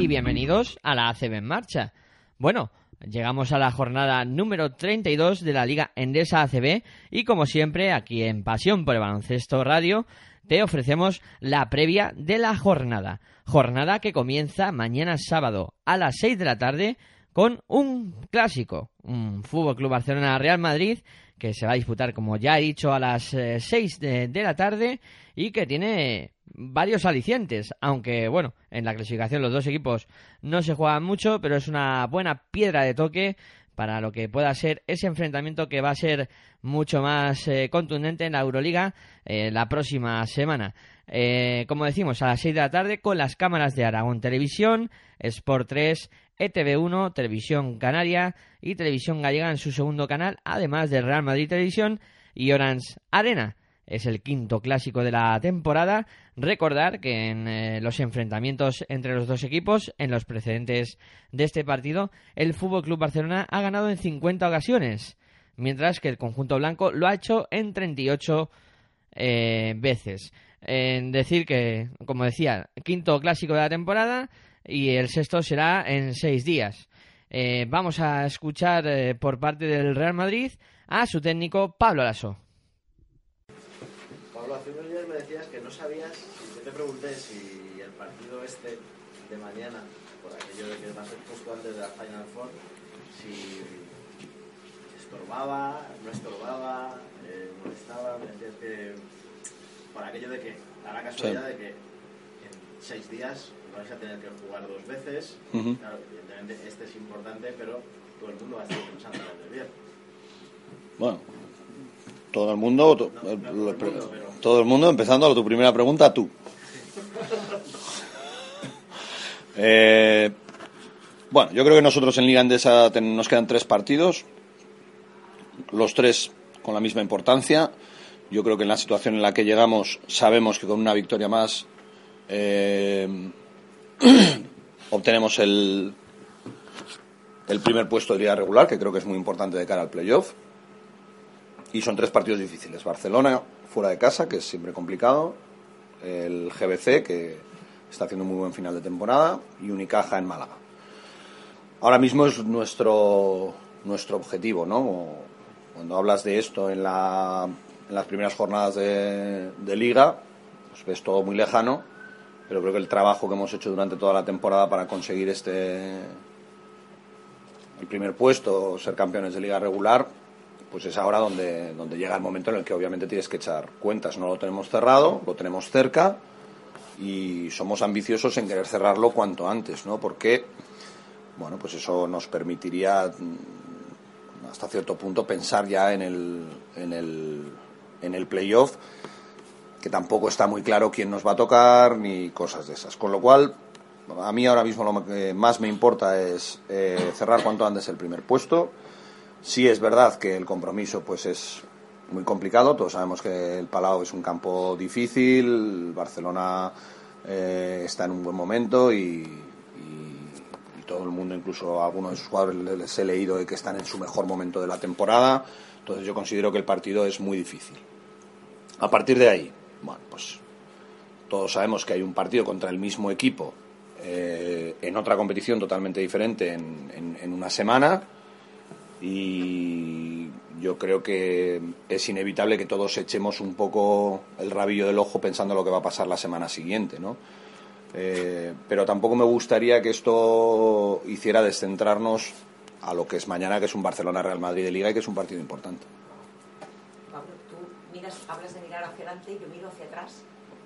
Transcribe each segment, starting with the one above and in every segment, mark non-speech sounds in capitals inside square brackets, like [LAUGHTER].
y bienvenidos a la ACB en marcha. Bueno, llegamos a la jornada número 32 de la Liga Endesa ACB y como siempre aquí en Pasión por el Baloncesto Radio te ofrecemos la previa de la jornada. Jornada que comienza mañana sábado a las 6 de la tarde con un clásico, un Fútbol Club Barcelona Real Madrid que se va a disputar, como ya he dicho, a las 6 de, de, la tarde y que tiene varios alicientes, aunque bueno, en la clasificación los dos equipos no se juegan mucho, pero es una buena piedra de toque para lo que pueda ser ese enfrentamiento que va a ser mucho más eh, contundente en la Euroliga eh, la próxima semana. Eh, como decimos, a las 6 de la tarde con las cámaras de Aragón Televisión, Sport 3, ETV1, Televisión Canaria y Televisión Gallega en su segundo canal, además de Real Madrid Televisión y Orange Arena. Es el quinto clásico de la temporada. Recordar que en eh, los enfrentamientos entre los dos equipos, en los precedentes de este partido, el Fútbol Club Barcelona ha ganado en 50 ocasiones, mientras que el conjunto blanco lo ha hecho en 38 eh, veces. En decir que, como decía, quinto clásico de la temporada y el sexto será en seis días. Eh, vamos a escuchar eh, por parte del Real Madrid a su técnico Pablo Lasso. Pablo, hace unos días me decías que no sabías, yo te pregunté si el partido este de mañana, por aquello de que va a ser justo antes de la Final Four, si estorbaba, no estorbaba, eh, molestaba, me decías que por aquello de que, da la casualidad sí. de que en seis días vais a tener que jugar dos veces, uh -huh. claro, evidentemente este es importante, pero todo el mundo va a estar pensando en el bien. Bueno, todo el mundo, no, no, todo, el mundo pero... todo el mundo, empezando tu primera pregunta, tú. eh, bueno, yo creo que nosotros en Liga Endesa ten, nos quedan tres partidos, los tres con la misma importancia. Yo creo que en la situación en la que llegamos sabemos que con una victoria más eh, [CLEARS THROAT] obtenemos el, el primer puesto de liga regular, que creo que es muy importante de cara al playoff. Y son tres partidos difíciles. Barcelona fuera de casa, que es siempre complicado. El GBC, que está haciendo un muy buen final de temporada. Y Unicaja en Málaga. Ahora mismo es nuestro, nuestro objetivo, ¿no? Cuando hablas de esto en, la, las primeras jornadas de, de liga, pues ves todo muy lejano pero creo que el trabajo que hemos hecho durante toda la temporada para conseguir este el primer puesto, ser campeones de liga regular, pues es ahora donde, donde llega el momento en el que obviamente tienes que echar cuentas. No lo tenemos cerrado, lo tenemos cerca y somos ambiciosos en querer cerrarlo cuanto antes, ¿no? Porque, bueno, pues eso nos permitiría hasta cierto punto pensar ya en el, en el, en el playoff que tampoco está muy claro quién nos va a tocar ni cosas de esas. Con lo cual, a mí ahora mismo lo que más me importa es eh, cerrar cuanto antes el primer puesto. Sí es verdad que el compromiso pues es muy complicado. Todos sabemos que el Palau es un campo difícil. Barcelona eh, está en un buen momento y, todo el mundo, incluso a algunos de sus jugadores les he leído de que están en su mejor momento de la temporada. Entonces yo considero que el partido es muy difícil. A partir de ahí, bueno, pues todos sabemos que hay un partido contra el mismo equipo eh, en otra competición totalmente diferente en, en, en, una semana y yo creo que es inevitable que todos echemos un poco el rabillo del ojo pensando lo que va a pasar la semana siguiente, ¿no? Eh, pero tampoco me gustaría que esto hiciera descentrarnos a lo que es mañana, que es un Barcelona-Real Madrid de Liga y que es un partido importante. Pablo, tú miras, hablas de mirar hacia adelante y yo miro hacia atrás.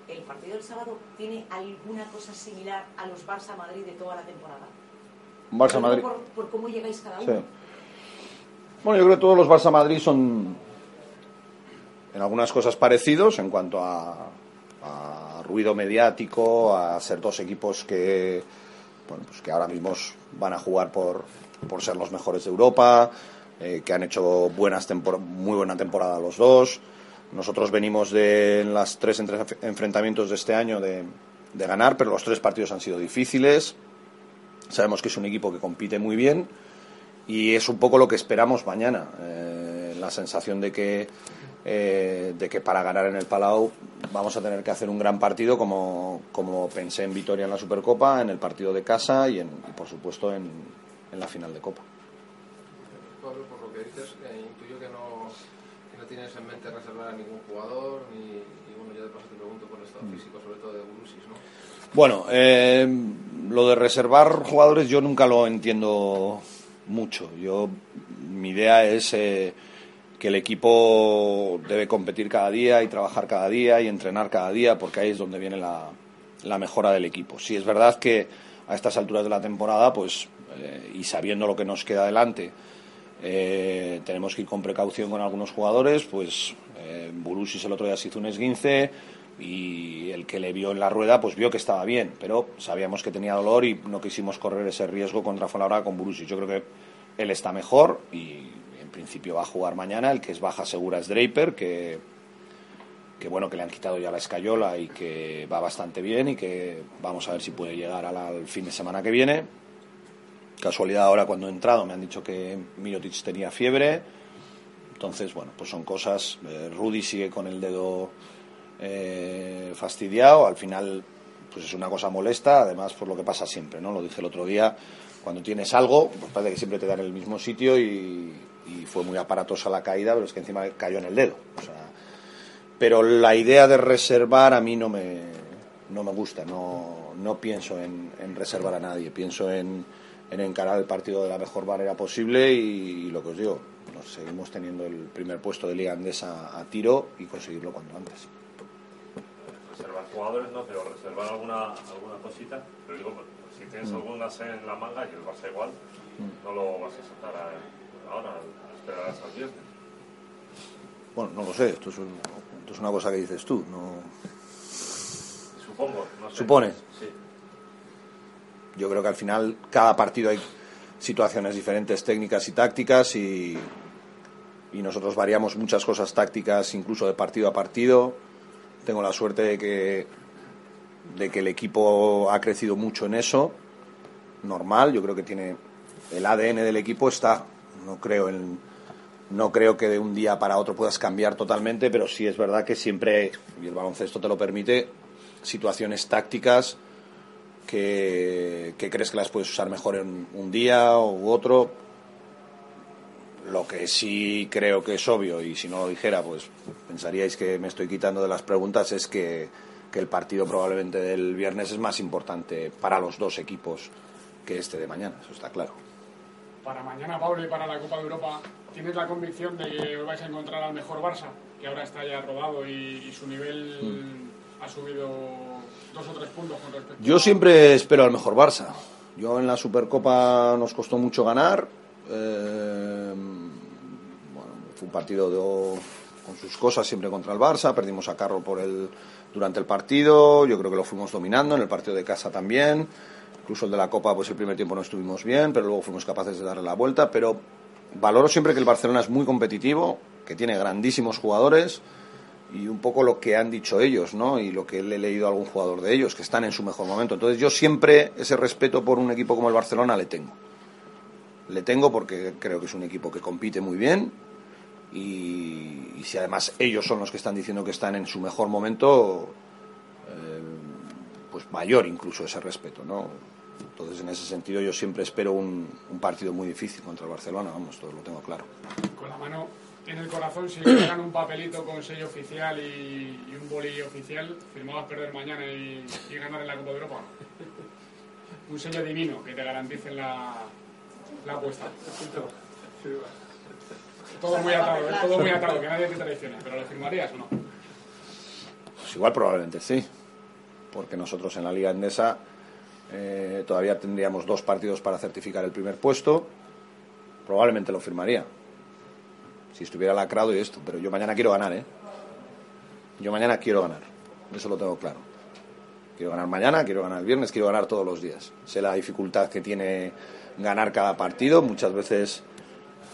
¿El partido del sábado tiene alguna cosa similar a los Barça-Madrid de toda la temporada? Barça-Madrid. Por, por, cómo llegáis cada uno. Sí. Bueno, yo creo que todos los Barça-Madrid son en algunas cosas parecidos en cuanto a, a, ruido mediático, a ser dos equipos que, bueno, pues que ahora mismo van a jugar por, por ser los mejores de Europa, eh, que han hecho buenas muy buena temporada los dos. Nosotros venimos de las tres enfrentamientos de este año de, de ganar, pero los tres partidos han sido difíciles. Sabemos que es un equipo que compite muy bien y es un poco lo que esperamos mañana. Eh, la sensación de que, eh, de que para ganar en el Palau vamos a tener que hacer un gran partido como, como pensé en Vitoria en la Supercopa, en el partido de casa y, en, por supuesto en, en, la final de Copa. Pablo, por lo que dices, eh, intuyo que no, que no, tienes en mente reservar a ningún jugador ni, y bueno, ya de paso te pregunto por el estado físico, sobre todo de Bulusis, ¿no? Bueno, eh, lo de reservar jugadores yo nunca lo entiendo mucho. Yo mi idea es eh, que el equipo debe competir cada día y trabajar cada día y entrenar cada día porque ahí es donde viene la, la mejora del equipo. Si es verdad que a estas alturas de la temporada, pues eh, y sabiendo lo que nos queda adelante, eh, tenemos que ir con precaución con algunos jugadores, pues eh, Burusis el otro día se hizo un esguince y el que le vio en la rueda pues vio que estaba bien, pero sabíamos que tenía dolor y no quisimos correr ese riesgo contra Fuenlabrada con Burusis. Yo creo que él está mejor y en principio va a jugar mañana. El que es baja segura es Draper, que, que bueno, que le han quitado ya la escayola y que va bastante bien y que vamos a ver si puede llegar al, fin de semana que viene. Casualidad ahora cuando he entrado me han dicho que Mirotic tenía fiebre. Entonces, bueno, pues son cosas. Eh, Rudy sigue con el dedo eh, fastidiado. Al final, pues es una cosa molesta, además por lo que pasa siempre, ¿no? Lo dije el otro día, cuando tienes algo, pues parece que siempre te dan en el mismo sitio y, fue muy aparatosa la caída, pero es que encima cayó en el dedo. Pero la idea de reservar a mí no me, no me gusta, no, no pienso en, reservar a nadie, pienso en, en, encarar el partido de la mejor manera posible y, lo que os digo, nos seguimos teniendo el primer puesto de Liga Andesa a tiro y conseguirlo cuanto antes jugadores no, pero reservar alguna, alguna cosita. Pero digo, pues, si tienes mm. algunas en la manga y el Barça igual, mm. no lo vas a sacar a, ahora, esperar hasta el viernes. Bueno, no lo sé, esto es, un, esto es una cosa que dices tú, no... Supongo, no sé. Supone. Sí. Yo creo que al final cada partido hay situaciones diferentes técnicas y tácticas y, y nosotros variamos muchas cosas tácticas incluso de partido a partido tengo la suerte de que, de que el equipo ha crecido mucho en eso. Normal, yo creo que tiene el ADN del equipo está. No creo en, no creo que de un día para otro puedas cambiar totalmente, pero sí es verdad que siempre, y el baloncesto te lo permite, situaciones tácticas que, que crees que las puedes usar mejor en un día u otro. Lo que sí creo que es obvio, y si no lo dijera, pues pensaríais que me estoy quitando de las preguntas, es que, que el partido probablemente del viernes es más importante para los dos equipos que este de mañana, eso está claro. Para mañana, Pablo, y para la Copa de Europa, ¿tienes la convicción de que vais a encontrar al mejor Barça, que ahora está ya rodado y, y su nivel mm. ha subido dos o tres puntos con respecto Yo siempre espero al mejor Barça. Yo en la Supercopa nos costó mucho ganar, eh, bueno, fue un partido de, con sus cosas siempre contra el Barça, perdimos a Carro por el, durante el partido, yo creo que lo fuimos dominando, en el partido de casa también, incluso el de la Copa, pues el primer tiempo no estuvimos bien, pero luego fuimos capaces de darle la vuelta, pero valoro siempre que el Barcelona es muy competitivo, que tiene grandísimos jugadores y un poco lo que han dicho ellos, ¿no? Y lo que le he leído a algún jugador de ellos, que están en su mejor momento. Entonces yo siempre ese respeto por un equipo como el Barcelona le tengo le tengo porque creo que es un equipo que compite muy bien y, y si además ellos son los que están diciendo que están en su mejor momento, eh, pues mayor incluso ese respeto, ¿no? Entonces, en ese sentido, yo siempre espero un, un partido muy difícil contra el Barcelona, vamos, todo lo tengo claro. Con la mano en el corazón, si le dan un papelito con sello oficial y, y un bolillo oficial, firmabas perder mañana y, y ganar en la Copa de Europa. [LAUGHS] un sello divino que te garantice la, la apuesta. Todo muy atado, ¿eh? todo muy atado, que nadie te traicione. ¿Pero lo firmarías o no? Pues igual probablemente sí, porque nosotros en la Liga Endesa eh, todavía tendríamos dos partidos para certificar el primer puesto, probablemente lo firmaría. Si estuviera lacrado y esto, pero yo mañana quiero ganar, ¿eh? Yo mañana quiero ganar, eso lo tengo claro. Quiero ganar mañana, quiero ganar el viernes, quiero ganar todos los días. Sé la dificultad que tiene ganar cada partido. Muchas veces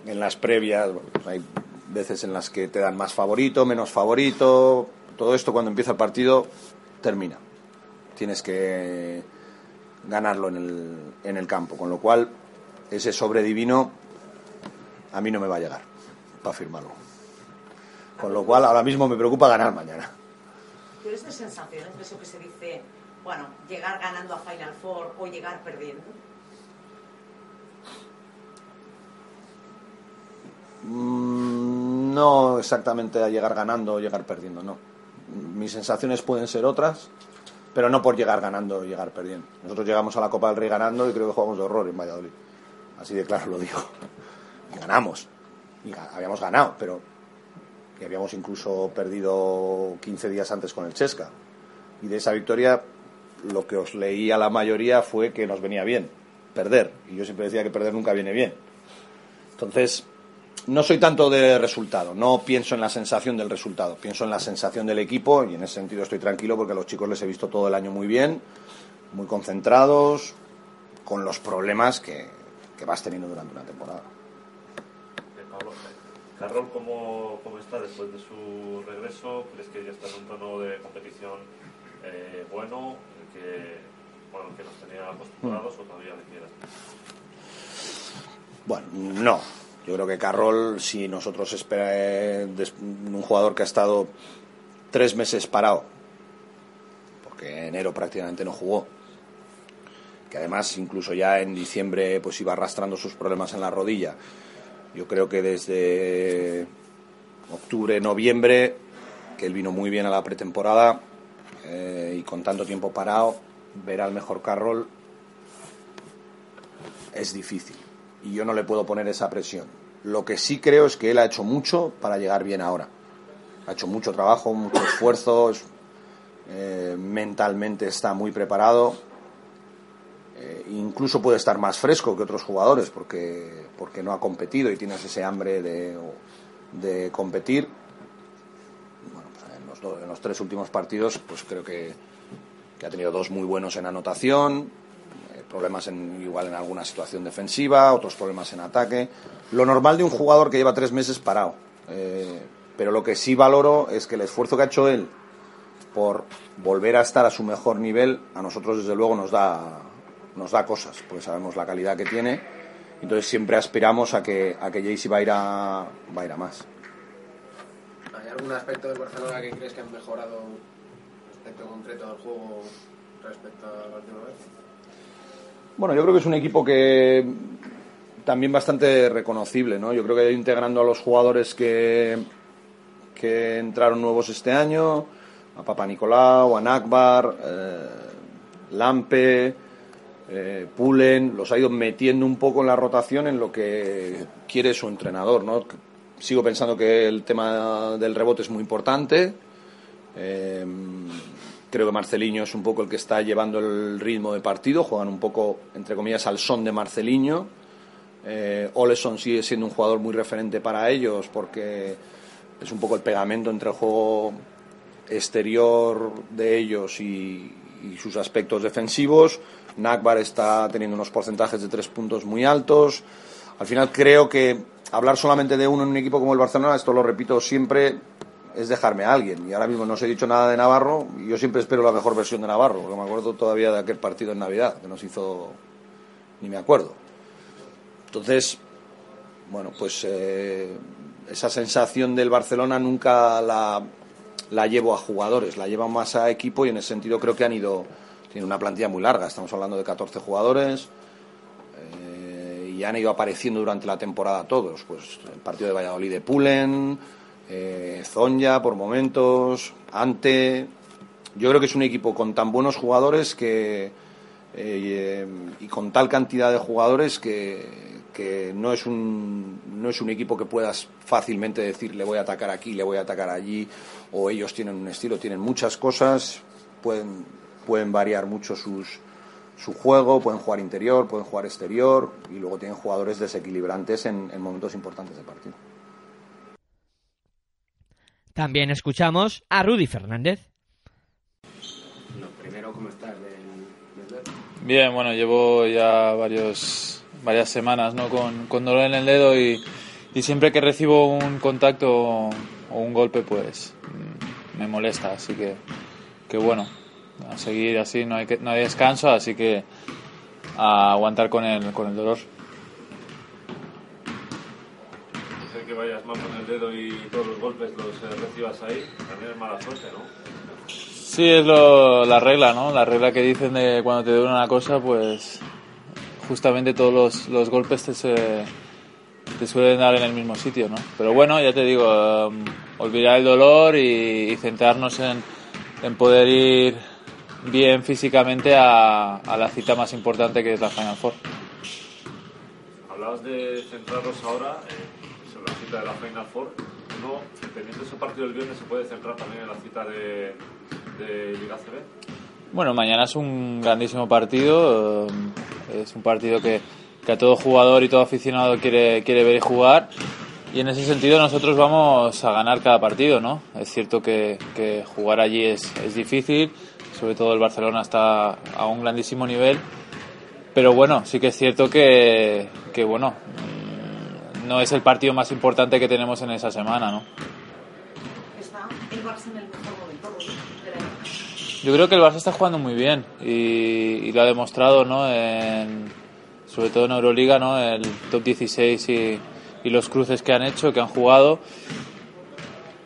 en las previas hay veces en las que te dan más favorito, menos favorito. Todo esto cuando empieza el partido termina. Tienes que ganarlo en el, en el campo. Con lo cual, ese sobre divino a mí no me va a llegar para firmarlo. Con lo cual ahora mismo me preocupa ganar mañana. ¿Tú eres de sensaciones eso que se dice, bueno, llegar ganando a Final Four o llegar perdiendo? Mm, no exactamente a llegar ganando o llegar perdiendo, no. Mis sensaciones pueden ser otras, pero no por llegar ganando o llegar perdiendo. Nosotros llegamos a la Copa del Rey ganando y creo que jugamos de horror en Valladolid. Así de claro lo digo. Y [LAUGHS] ganamos. Y habíamos ganado, pero y habíamos incluso perdido 15 días antes con el Chesca. Y de esa victoria lo que os leí a la mayoría fue que nos venía bien perder. Y yo siempre decía que perder nunca viene bien. Entonces, no soy tanto de resultado, no pienso en la sensación del resultado, pienso en la sensación del equipo y en ese sentido estoy tranquilo porque a los chicos les he visto todo el año muy bien, muy concentrados, con los problemas que, que vas teniendo durante una temporada. Carroll, ¿cómo, ¿cómo, está después de su regreso? ¿Crees que ya está en un tono de competición eh, bueno, el que, bueno, el que nos tenía acostumbrados o todavía le quieras? Bueno, no. Yo creo que Carroll, si nosotros esperamos un jugador que ha estado tres meses parado, porque enero prácticamente no jugó, que además incluso ya en diciembre pues iba arrastrando sus problemas en la rodilla, yo creo que desde octubre, noviembre, que él vino muy bien a la pretemporada eh, y con tanto tiempo parado, ver al mejor Carroll es difícil. Y yo no le puedo poner esa presión. Lo que sí creo es que él ha hecho mucho para llegar bien ahora. Ha hecho mucho trabajo, mucho esfuerzo, eh, mentalmente está muy preparado eh, incluso puede estar más fresco que otros jugadores porque, porque no ha competido y tienes ese hambre de, de competir. Bueno, pues en, los en, los tres últimos partidos, pues creo que, que, ha tenido dos muy buenos en anotación, problemas en, igual en alguna situación defensiva, otros problemas en ataque. Lo normal de un jugador que lleva tres meses parado. Eh, pero lo que sí valoro es que el esfuerzo que ha hecho él por volver a estar a su mejor nivel, a nosotros desde luego nos da, nos da cosas, porque sabemos la calidad que tiene. Entonces siempre aspiramos a que, a que Jaycee va a ir a, va a ir a más. ¿Hay algún aspecto del Barcelona que crees que han mejorado aspecto concreto del juego respecto a la última vez? Bueno, yo creo que es un equipo que también bastante reconocible, ¿no? Yo creo que integrando a los jugadores que, que entraron nuevos este año, a Papa Nicolau, a Nakbar, eh, Lampe, eh, Pulen, los ha ido metiendo un poco en la rotación en lo que quiere su entrenador. ¿no? Sigo pensando que el tema del rebote es muy importante. Eh, creo que Marceliño es un poco el que está llevando el ritmo de partido. Juegan un poco, entre comillas, al son de Marceliño. Eh, Oleson sigue siendo un jugador muy referente para ellos porque es un poco el pegamento entre el juego exterior de ellos y, y sus aspectos defensivos. Nakbar está teniendo unos porcentajes de tres puntos muy altos. Al final creo que hablar solamente de uno en un equipo como el Barcelona, esto lo repito siempre, es dejarme a alguien. Y ahora mismo no os he dicho nada de Navarro y yo siempre espero la mejor versión de Navarro, porque me acuerdo todavía de aquel partido en Navidad, que nos hizo, ni me acuerdo. Entonces, bueno, pues eh, esa sensación del Barcelona nunca la, la llevo a jugadores, la llevo más a equipo y en ese sentido creo que han ido tiene una plantilla muy larga, estamos hablando de 14 jugadores eh, y han ido apareciendo durante la temporada todos. Pues el partido de Valladolid de Pulen, eh, Zonja por momentos, Ante. Yo creo que es un equipo con tan buenos jugadores que eh, y con tal cantidad de jugadores que, no es un no es un equipo que puedas fácilmente decir le voy a atacar aquí, le voy a atacar allí o ellos tienen un estilo, tienen muchas cosas, pueden pueden variar mucho sus, su juego, pueden jugar interior, pueden jugar exterior y luego tienen jugadores desequilibrantes en, en momentos importantes del partido. También escuchamos a Rudy Fernández. Lo primero, ¿cómo estás? Bien, bueno, llevo ya varios, varias semanas ¿no? con, con dolor en el dedo y, y siempre que recibo un contacto o un golpe, pues me molesta. Así que, que bueno, a seguir así, no hay, que, no hay descanso, así que a aguantar con el, con el dolor. que vayas mal con el dedo y todos los golpes los eh, recibas ahí, también es mala suerte, ¿no? Sí, es lo, la regla, ¿no? La regla que dicen de cuando te duele una cosa, pues justamente todos los, los golpes te, se, te suelen dar en el mismo sitio, ¿no? Pero bueno, ya te digo, um, olvidar el dolor y, y centrarnos en, en, poder ir bien físicamente a, a, la cita más importante que es la Final Four. Hablabas de centrarnos ahora eh, cita de la Final Four. ¿No, teniendo ese partido el viernes, se puede centrar también en la cita de, de Liga CB? Bueno, mañana es un grandísimo partido. Es un partido que, que, a todo jugador y todo aficionado quiere, quiere ver y jugar. Y en ese sentido nosotros vamos a ganar cada partido, ¿no? Es cierto que, que jugar allí es, es, difícil, sobre todo el Barcelona está a un grandísimo nivel. Pero bueno, sí que es cierto que, que bueno, no es el partido más importante que tenemos en esa semana, ¿no? Está el Barça en el mejor momento del año. Yo creo que el Barça está jugando muy bien y, y lo ha demostrado, ¿no? En, sobre todo en Euroliga, ¿no? El top 16 y, y, los cruces que han hecho, que han jugado.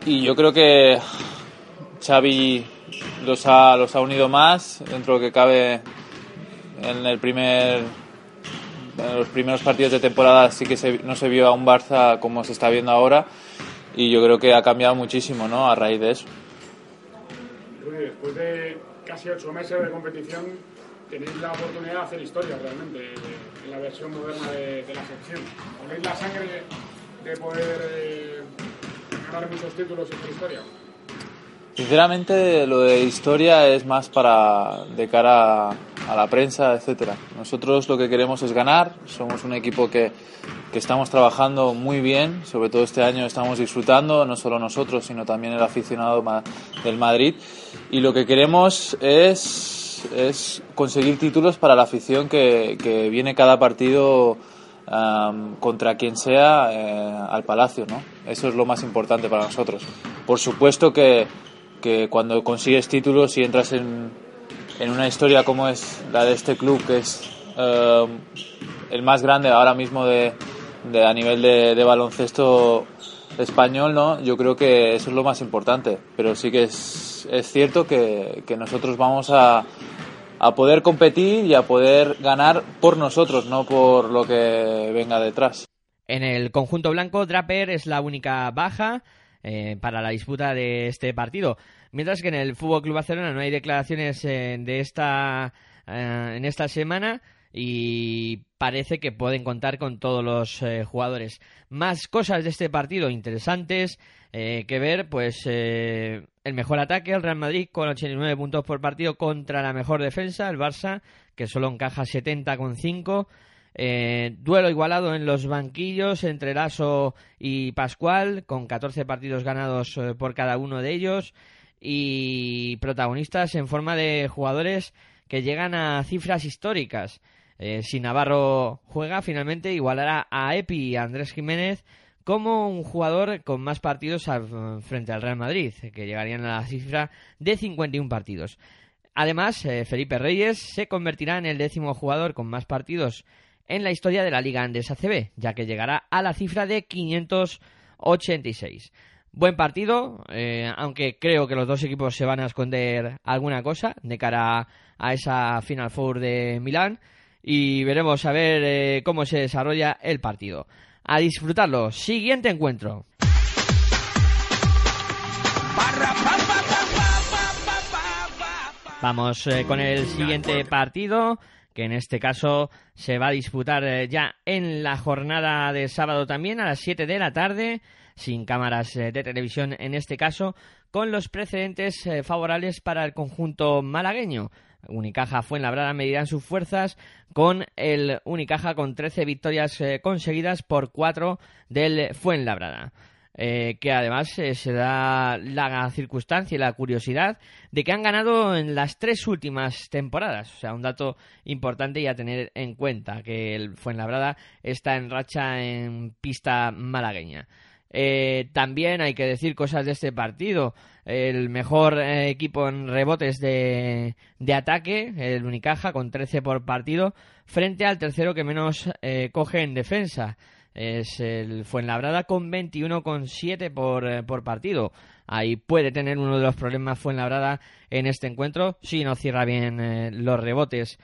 Y yo creo que Xavi los ha, los ha unido más dentro de lo que cabe en el primer en los primeros partidos de temporada sí que se, no se vio a un Barça como se está viendo ahora y yo creo que ha cambiado muchísimo, ¿no? A raíz de eso después de casi ocho meses de competición, tenéis la oportunidad de hacer historia realmente en la versión moderna de, de la sección. ¿Tenéis la sangre de poder eh, ganar muchos títulos y hacer historia? Sinceramente, lo de historia es más para de cara a la prensa, etcétera. Nosotros lo que queremos es ganar. Somos un equipo que, que estamos trabajando muy bien. Sobre todo este año estamos disfrutando, no solo nosotros, sino también el aficionado del Madrid. Y lo que queremos es, es conseguir títulos para la afición que, que viene cada partido um, contra quien sea eh, al Palacio, ¿no? Eso es lo más importante para nosotros. Por supuesto que que cuando consigues títulos y entras en, en, una historia como es la de este club, que es uh, el más grande ahora mismo de, de a nivel de, de, baloncesto español, ¿no? yo creo que eso es lo más importante. Pero sí que es, es cierto que, que nosotros vamos a, a poder competir y a poder ganar por nosotros, no por lo que venga detrás. En el conjunto blanco, Draper es la única baja eh, para la disputa de este partido. Mientras que en el Fútbol Club Barcelona no hay declaraciones eh, de esta eh, en esta semana y parece que pueden contar con todos los eh, jugadores. Más cosas de este partido interesantes que ver, pues el mejor ataque, el Real Madrid con 89 puntos por partido contra la mejor defensa, el Barça, que solo encaja 70 con 5. Eh, duelo igualado en los banquillos entre Lasso y Pascual, con 14 partidos ganados por cada uno de ellos y protagonistas en forma de jugadores que llegan a cifras históricas. Eh, si Navarro juega, finalmente igualará a Epi y Andrés Jiménez como un jugador con más partidos frente al Real Madrid, que llegarían a la cifra de 51 partidos. Además, eh, Felipe Reyes se convertirá en el décimo jugador con más partidos en la historia de la Liga Andesa CB, ya que llegará a la cifra de 586. Buen partido, eh, aunque creo que los dos equipos se van a esconder alguna cosa de cara a esa Final Four de Milán y veremos a ver eh, cómo se desarrolla el partido. A disfrutarlo. Siguiente encuentro. Vamos eh, con el siguiente partido que en este caso se va a disputar ya en la jornada de sábado también a las 7 de la tarde, sin cámaras eh, de televisión en este caso, con los precedentes eh, favorables para el conjunto malagueño. Unicaja Fuenlabrada medirán sus fuerzas con el Unicaja con 13 victorias conseguidas por 4 del Fuenlabrada eh, que además eh, se da la circunstancia y la curiosidad de que han ganado en las tres últimas temporadas. O sea, un dato importante y a tener en cuenta, que el Fuenlabrada está en racha en pista malagueña. Eh, también hay que decir cosas de este partido. El mejor eh, equipo en rebotes de, de, ataque, el Unicaja, con 13 por partido, frente al tercero que menos eh, coge en defensa. es el Fuenlabrada con 21,7 por, eh, por partido. Ahí puede tener uno de los problemas Fuenlabrada en este encuentro si no cierra bien los rebotes.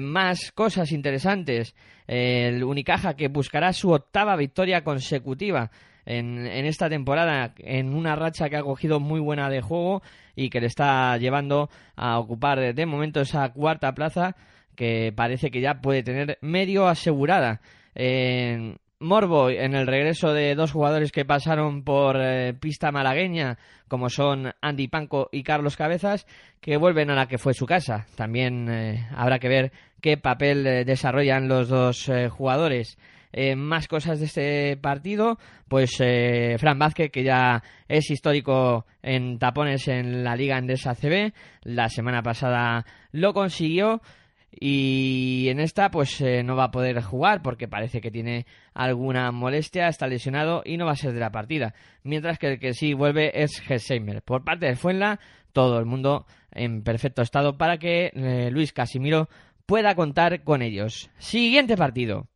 Más cosas interesantes. el Unicaja que buscará su octava victoria consecutiva. En, en, esta temporada en una racha que ha cogido muy buena de juego y que le está llevando a ocupar de momento esa cuarta plaza que parece que ya puede tener medio asegurada. Morbo en el regreso de dos jugadores que pasaron por eh, pista malagueña, como son Andy Panco y Carlos Cabezas, que vuelven a la que fue su casa. También eh, habrá que ver qué papel eh, desarrollan los dos jugadores. Más cosas de este partido, pues Fran Vázquez, que ya es histórico en tapones en la Liga Endesa CB, la semana pasada lo consiguió y en esta pues eh, no va a poder jugar porque parece que tiene alguna molestia, está lesionado y no va a ser de la partida. Mientras que el que sí vuelve es Gesheimer. Por parte de Fuenla, todo el mundo en perfecto estado para que eh, Luis Casimiro pueda contar con ellos. Siguiente partido.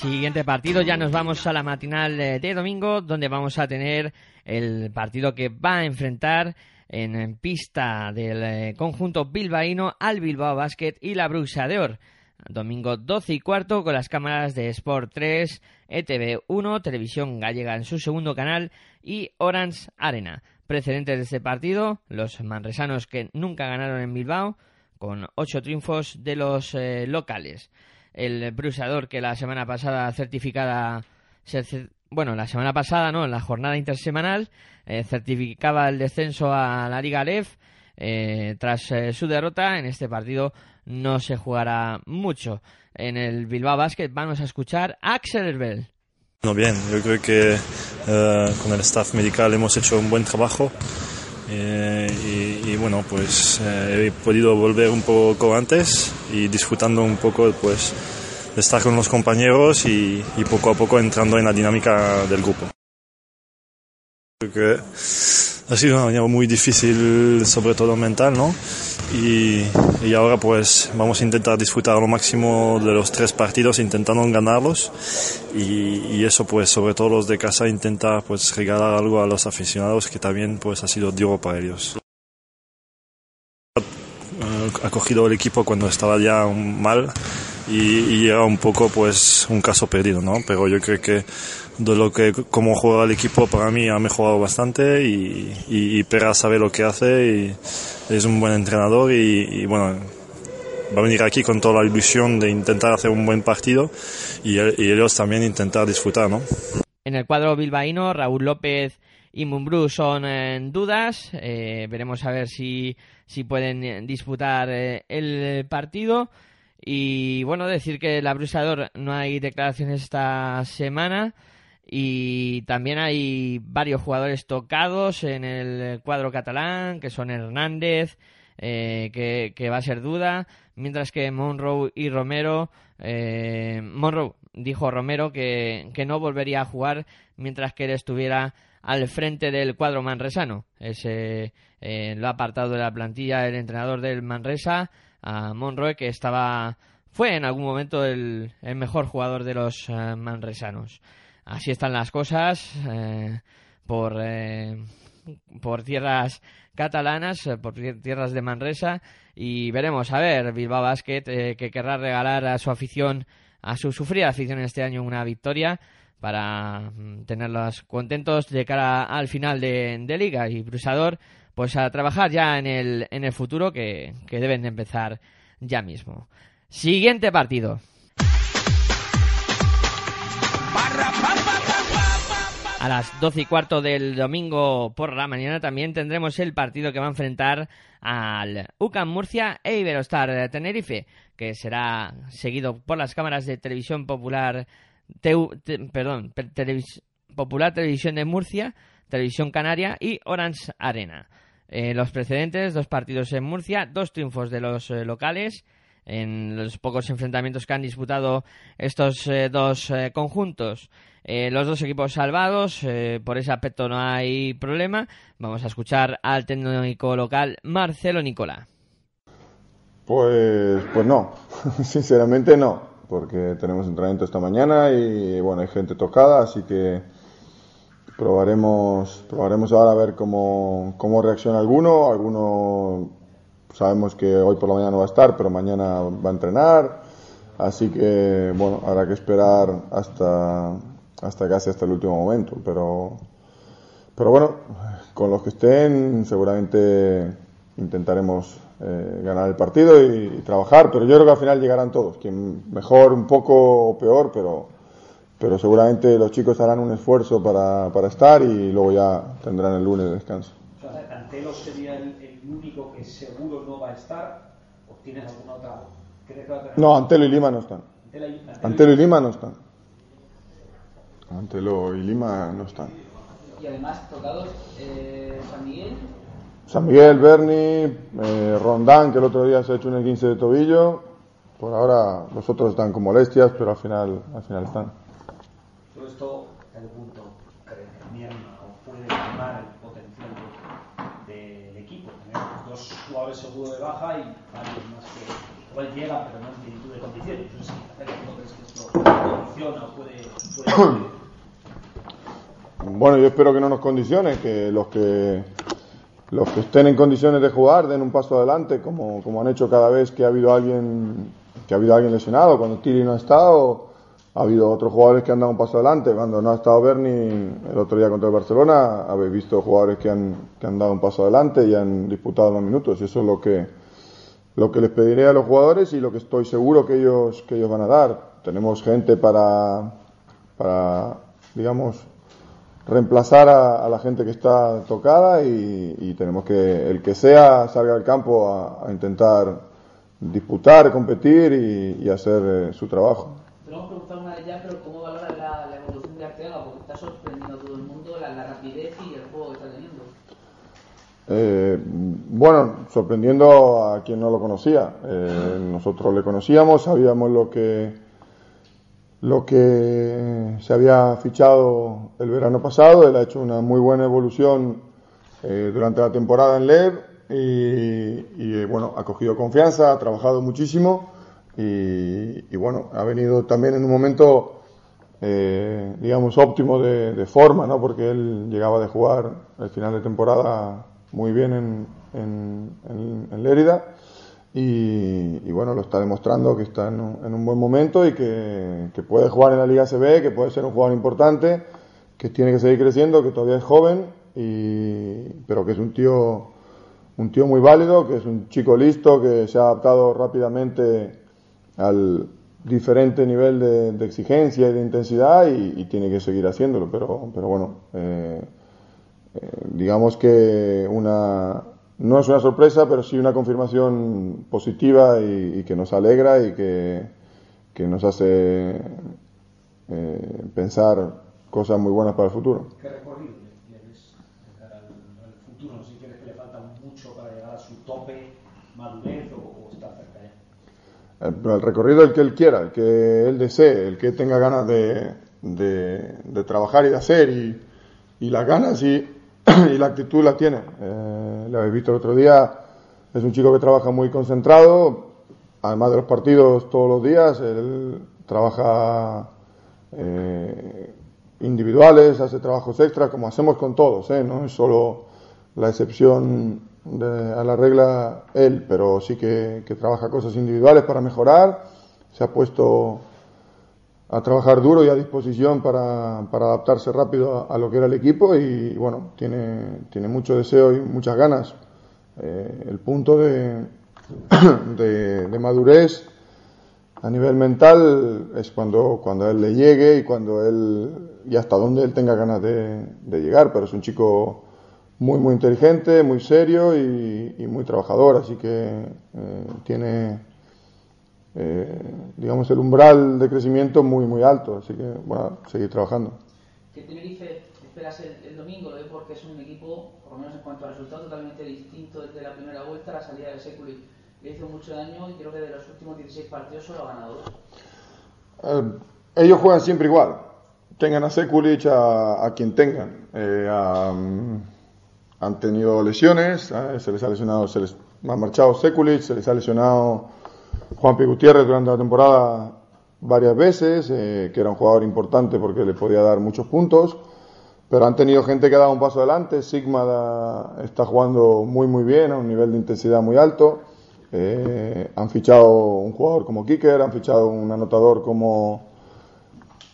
Siguiente partido, ya nos vamos a la matinal de domingo, donde vamos a tener el partido que va a enfrentar en pista del eh, conjunto bilbaíno al Bilbao Basket y la Bruxa de Or. Domingo 12 y cuarto con las cámaras de Sport 3, ETV 1, Televisión Gallega en su segundo canal y Orange Arena. Precedentes de este partido, los manresanos que nunca ganaron en Bilbao, con ocho triunfos de los eh, locales el brusador que la semana pasada certificada bueno, la semana pasada, ¿no? En la jornada intersemanal eh, certificaba el descenso a la Liga Lef. Eh, tras eh, su derrota en este partido no se jugará mucho. En el Bilbao Basket vamos a escuchar a Axel Herbel. No, bien, yo creo que con el staff medical hemos hecho un buen trabajo. Y, y, bueno, pues he podido volver un poco antes y disfrutando un poco pues estar con los compañeros y, poco a poco entrando en la dinámica del grupo. Creo que ha sido un año muy difícil, sobre todo mental, ¿no? Y, y, ahora pues vamos a intentar disfrutar lo máximo de los tres partidos, intentando ganarlos y, y, eso pues sobre todo los de casa intentar pues regalar algo a los aficionados que también pues ha sido duro para ellos. Ha cogido el equipo cuando estaba ya mal y, y, era un poco pues un caso perdido, ¿no? Pero yo creo que de lo que como juega el equipo para mí ha mejorado bastante y, y, Pera sabe lo que hace y es un buen entrenador y, bueno va a venir aquí con toda la ilusión de intentar hacer un buen partido y, ellos también intentar disfrutar, ¿no? En el cuadro bilbaíno, Raúl López y Mumbrú son en dudas. Eh, veremos a ver si, si pueden disputar eh, el partido. Y bueno, decir que la Brusador no hay declaraciones esta semana y también hay varios jugadores tocados en el cuadro catalán, que son Hernández, eh, que, va a ser duda, mientras que Monroe y Romero, eh, Monroe dijo Romero que, que, no volvería a jugar mientras que él estuviera al frente del cuadro manresano. Ese eh, lo ha apartado de la plantilla el entrenador del Manresa a Monroe, que estaba fue en algún momento el, mejor jugador de los eh, manresanos. Así están las cosas eh, por, eh, por tierras catalanas, por tierras de Manresa, y veremos, a ver, Bilbao Basket, que querrá regalar a su afición, a su sufrida afición este año, una victoria para mm, tenerlos contentos de cara al final de, de liga y Brusador pues a trabajar ya en el, en el futuro que, deben de empezar ya mismo. Siguiente partido. A las 12 y cuarto del domingo por la mañana también tendremos el partido que va a enfrentar al UCAM Murcia e Iberostar Tenerife, que será seguido por las cámaras de televisión popular, perdón, Popular Televisión de Murcia, Televisión Canaria y Orange Arena. Eh, los precedentes, dos partidos en Murcia, dos triunfos de los eh, locales en los pocos enfrentamientos que han disputado estos eh, dos conjuntos. los dos equipos salvados, por ese aspecto no hay problema. Vamos a escuchar al técnico local Marcelo Nicola. Pues, pues no, [LAUGHS] sinceramente no, porque tenemos entrenamiento esta mañana y bueno, hay gente tocada, así que probaremos, probaremos ahora a ver cómo, cómo reacciona alguno. Alguno sabemos que hoy por la mañana no va a estar, pero mañana va a entrenar. Así que bueno, habrá que esperar hasta, hasta casi hasta el último momento. Pero, pero bueno, con los que estén seguramente intentaremos eh, ganar el partido y, trabajar, pero yo creo que al final llegarán todos, quien mejor un poco peor, pero, pero seguramente los chicos harán un esfuerzo para, para estar y luego ya tendrán el lunes de descanso. O sea, sería el, único que seguro no va a estar, o tienes alguna otra. ¿Crees que va a tener no, Antelo y Lima no están. Antelo, y Lima no están. Antelo y Lima no están. Y además, tocados, eh, San Miguel. San Miguel, Berni, eh, Rondán, que el otro día se ha hecho un 15 de tobillo. Por ahora los otros están con molestias, pero al final, al final están. Todo esto, ¿hasta qué punto o puede cambiar el potencial del equipo? Tener dos jugadores seguros de baja bueno, yo espero que no nos condicione, que los que los que estén en condiciones de jugar den un paso adelante, como, como han hecho cada vez que ha habido alguien que ha habido alguien lesionado. Cuando Tiri no ha estado, ha habido otros jugadores que han dado un paso adelante. Cuando no ha estado Berni el otro día contra el Barcelona, habéis visto jugadores que han, que han dado un paso adelante y han disputado los minutos. Y eso es lo que, lo que les pediré a los jugadores y lo que estoy seguro que ellos, que ellos van a dar. Tenemos gente para, para digamos, reemplazar a, la gente que está tocada y, tenemos que, el que sea, salga al campo a, intentar disputar, competir y, hacer eh, su trabajo. Te lo hemos preguntado una vez ya, pero ¿cómo valoras la, evolución de Arteaga? Porque está sorprendiendo a todo el mundo la, rapidez y el juego que está teniendo. Eh, bueno, sorprendiendo a quien no lo conocía. Eh, nosotros le conocíamos, sabíamos lo que lo que se había fichado el verano pasado. Él ha hecho una muy buena evolución eh, durante la temporada en LEV y, eh, bueno, ha cogido confianza, ha trabajado muchísimo y, bueno, ha venido también en un momento, eh, digamos, óptimo de, forma, ¿no? Porque él llegaba de jugar el final de temporada muy bien en, en, en Lérida y, bueno, lo está demostrando que está en un, buen momento y que, puede jugar en la Liga CB, que puede ser un jugador importante, que tiene que seguir creciendo, que todavía es joven, y, pero que es un tío, un tío muy válido, que es un chico listo, que se ha adaptado rápidamente al diferente nivel de, exigencia y de intensidad y, tiene que seguir haciéndolo. Pero, pero bueno, eh, eh, digamos que una no es una sorpresa, pero sí una confirmación positiva y, que nos alegra y que, nos hace eh, pensar cosas muy buenas para el futuro. Que madurez o, está cerca ya. El, recorrido el que él quiera, el que él desee, el que tenga ganas de, de, trabajar y de hacer y, y las ganas y [CLEARS THROAT] la actitud la tiene. Eh, habéis visto el otro día, es un chico que trabaja muy concentrado, además de los partidos todos los días, él trabaja eh, individuales, hace trabajos extras, como hacemos con todos, ¿eh? no es solo la excepción a la regla él, pero sí que, que trabaja cosas individuales para mejorar, se ha puesto a trabajar duro y a disposición para, para adaptarse rápido a, lo que era el equipo y, bueno, tiene, tiene mucho deseo y muchas ganas. Eh, el punto de, [COUGHS] de, madurez a nivel mental es cuando, cuando él le llegue y cuando él y hasta donde él tenga ganas de, de llegar, pero es un chico muy muy inteligente, muy serio y, muy trabajador, así que eh, tiene eh, digamos, el umbral de crecimiento muy, muy alto. Así que, bueno, seguir trabajando. ¿Qué Tenerife esperas el, domingo? Lo porque es un equipo, por lo menos en cuanto a resultados, totalmente distinto desde la primera vuelta. La salida de Seculi le hizo mucho daño y creo que de los últimos 16 partidos solo ha ganado dos. Eh, ellos juegan siempre igual. Tengan a Sekulic a, a quien tengan. Eh, a, han tenido lesiones, ¿eh? se les ha lesionado, se les ha marchado Sekulic, se les ha lesionado Juan P. Gutiérrez durante la temporada varias veces, eh, que era un jugador importante porque le podía dar muchos puntos, pero han tenido gente que ha dado un paso adelante, Sigma está jugando muy muy bien, a un nivel de intensidad muy alto, eh, han fichado un jugador como Kicker, han fichado un anotador como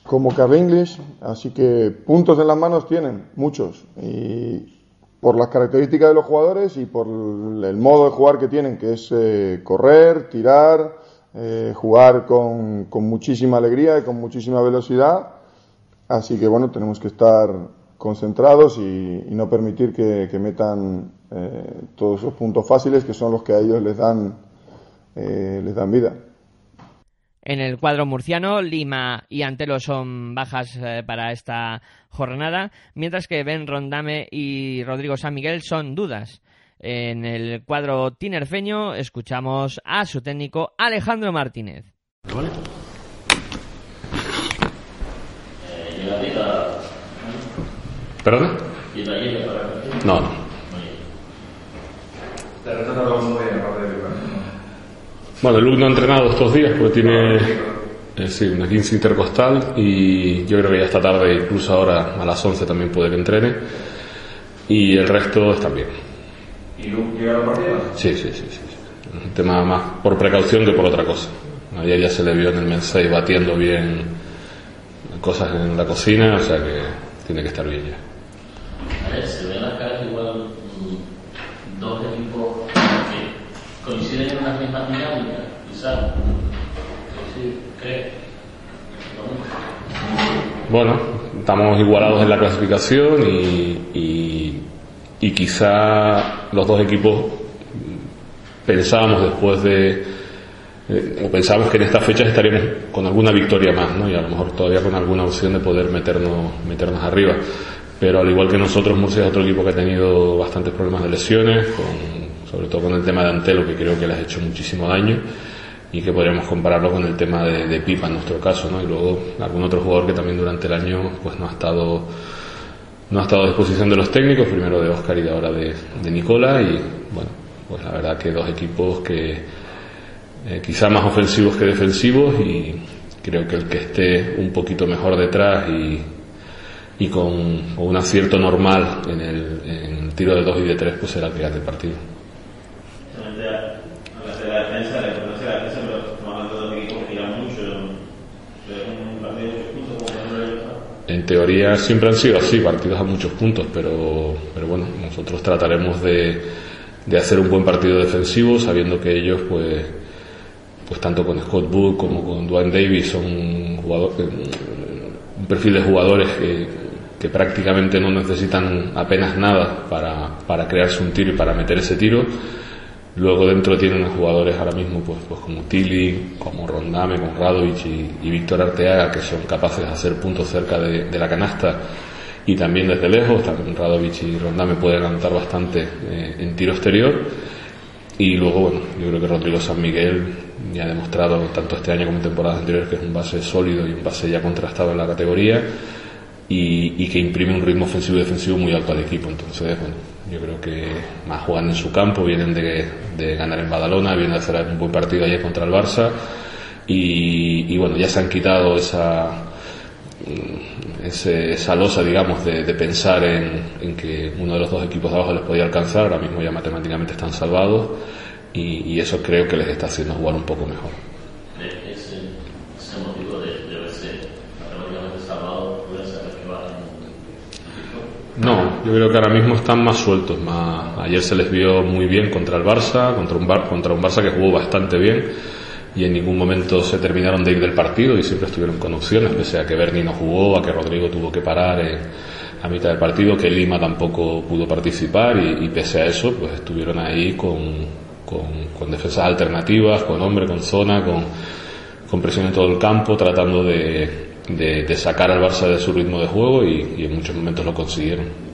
como Carl English, así que puntos en las manos tienen, muchos, y por las características de los jugadores y por el modo de jugar que tienen, que es eh, correr, tirar, eh, jugar con, con, muchísima alegría y con muchísima velocidad. Así que bueno, tenemos que estar concentrados y, no permitir que, que metan eh, todos esos puntos fáciles que son los que a ellos les dan, eh, les dan vida. En el cuadro murciano, Lima y Antelo son bajas eh, para esta jornada, mientras que Ben Rondame y Rodrigo San Miguel son dudas. En el cuadro tinerfeño escuchamos a su técnico Alejandro Martínez. ¿Vale? ¿Perdón? No, no. Bueno, Luke no ha entrenado estos días porque tiene eh, sí, una 15 intercostal y yo creo que ya esta tarde, incluso ahora a las 11 también puede que entrene. Y el resto están bien. ¿Y Luke llega al partido? Sí, sí, sí, sí. Un tema más por precaución que por otra cosa. Ayer ya se le vio en el mensaje batiendo bien cosas en la cocina, o sea que tiene que estar bien ya. A ver, se ven las caras igual mm, dos equipos que coinciden en las mismas dinámicas, quizás. Sí, creo. Bueno, estamos igualados en la clasificación y, quizá los dos equipos pensábamos después de o pensamos que en estas fechas estaríamos con alguna victoria más, ¿no? Y a lo mejor todavía con alguna opción de poder meternos, meternos arriba. Pero al igual que nosotros, Murcia es otro equipo que ha tenido bastantes problemas de lesiones, con, sobre todo con el tema de Antelo, que creo que le ha hecho muchísimo daño, y que podríamos compararlo con el tema de, de Pipa en nuestro caso, ¿no? Y luego algún otro jugador que también durante el año pues no ha estado no ha estado a disposición de los técnicos, primero de Oscar y ahora de, de Nicola, y bueno, pues la verdad que dos equipos que eh, quizá más ofensivos que defensivos y creo que el que esté un poquito mejor detrás y, y con, un acierto normal en el, en el tiro de 2 y de 3 pues será el que gane el partido. Hablaste de la defensa, la importancia de la defensa, pero estamos hablando de dos equipos que tiran mucho. Es un partido de muchos puntos como el En teoría siempre han sido así, partidos a muchos puntos, pero, pero bueno, nosotros trataremos de, de hacer un buen partido defensivo sabiendo que ellos pues pues tanto con Scott Book como con Dwayne Davis son un, jugador, un perfil de jugadores que, que, prácticamente no necesitan apenas nada para, para, crearse un tiro y para meter ese tiro. Luego dentro tienen jugadores ahora mismo pues, pues como Tilly, como Rondame, con Radovic y, Víctor Arteaga que son capaces de hacer puntos cerca de, de, la canasta y también desde lejos. También Radovic y Rondame pueden anotar bastante eh, en tiro exterior. Y luego, bueno, yo creo que Rodrigo San Miguel ya ha demostrado tanto este año como en temporadas anteriores que es un base sólido y un base ya contrastado en la categoría y, y, que imprime un ritmo ofensivo y defensivo muy alto al equipo. Entonces, bueno, yo creo que más juegan en su campo, vienen de, de ganar en Badalona, vienen de hacer un buen partido ayer contra el Barça. Y, y bueno, ya se han quitado esa, ese, esa losa, digamos, de, de pensar en, en, que uno de los dos equipos de abajo les podía alcanzar, ahora mismo ya matemáticamente están salvados y, y eso creo que les está haciendo jugar un poco mejor. Ese, ese motivo de, de verse matemáticamente salvado que va no, yo creo que ahora mismo están más sueltos. Más... Ayer se les vio muy bien contra el Barça, contra un, Bar... contra un Barça que jugó bastante bien y en ningún momento se terminaron de ir del partido y siempre estuvieron con opciones, pese a que Berni no jugó, a que Rodrigo tuvo que parar en, a mitad del partido, que Lima tampoco pudo participar y, pese a eso, pues estuvieron ahí con, con, defensas alternativas, con hombre, con zona, con, presión en todo el campo, tratando de, de, sacar al Barça de su ritmo de juego y en muchos momentos lo consiguieron.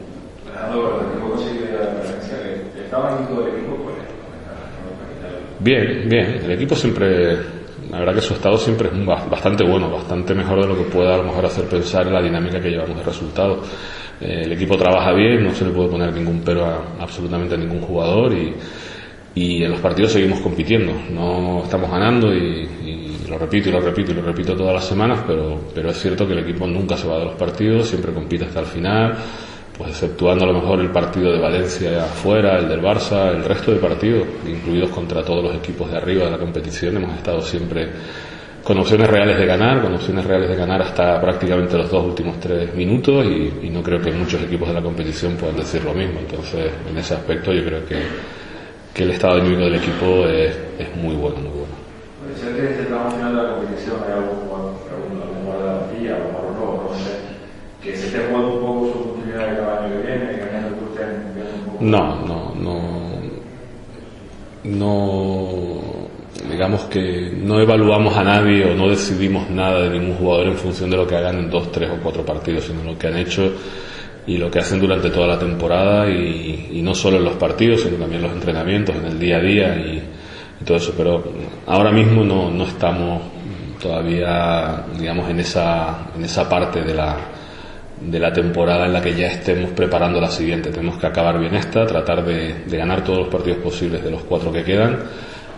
Bien, bien. El equipo siempre, la verdad que su estado siempre es bastante bueno, bastante mejor de lo que pueda a lo mejor hacer pensar en la dinámica que llevamos de resultados. Eh, el equipo trabaja bien, no se le puede poner ningún pero a absolutamente a ningún jugador y, y en los partidos seguimos compitiendo. No estamos ganando y, lo repito y lo repito y lo repito todas las semanas, pero, pero es cierto que el equipo nunca se va de los partidos, siempre compite hasta el final, pues exceptuando a lo mejor el partido de Valencia afuera, el del Barça, el resto de partidos, incluidos contra todos los equipos de arriba de la competición, hemos estado siempre con opciones reales de ganar, con opciones reales de ganar hasta prácticamente los dos últimos tres minutos y, no creo que muchos equipos de la competición puedan decir lo mismo. Entonces, en ese aspecto yo creo que que el estado anímico del equipo es, muy bueno, muy bueno. Si antes del tramo final de la competición hay algún, algún, algún no, sé, que se esté un poco su continuidad de cada año que viene, que mañana que estén un poco. No, no, no. No digamos que no evaluamos a nadie o no decidimos nada de ningún jugador en función de lo que hagan en dos, tres o cuatro partidos, sino lo que han hecho y lo que hacen durante toda la temporada y, no solo en los partidos, sino también en los entrenamientos, en el día a día y, todo eso. Pero ahora mismo no, no, estamos todavía, digamos, en esa, en esa parte de la, de la temporada en la que ya estemos preparando la siguiente. Tenemos que acabar bien esta, tratar de, de ganar todos los partidos posibles de los cuatro que quedan,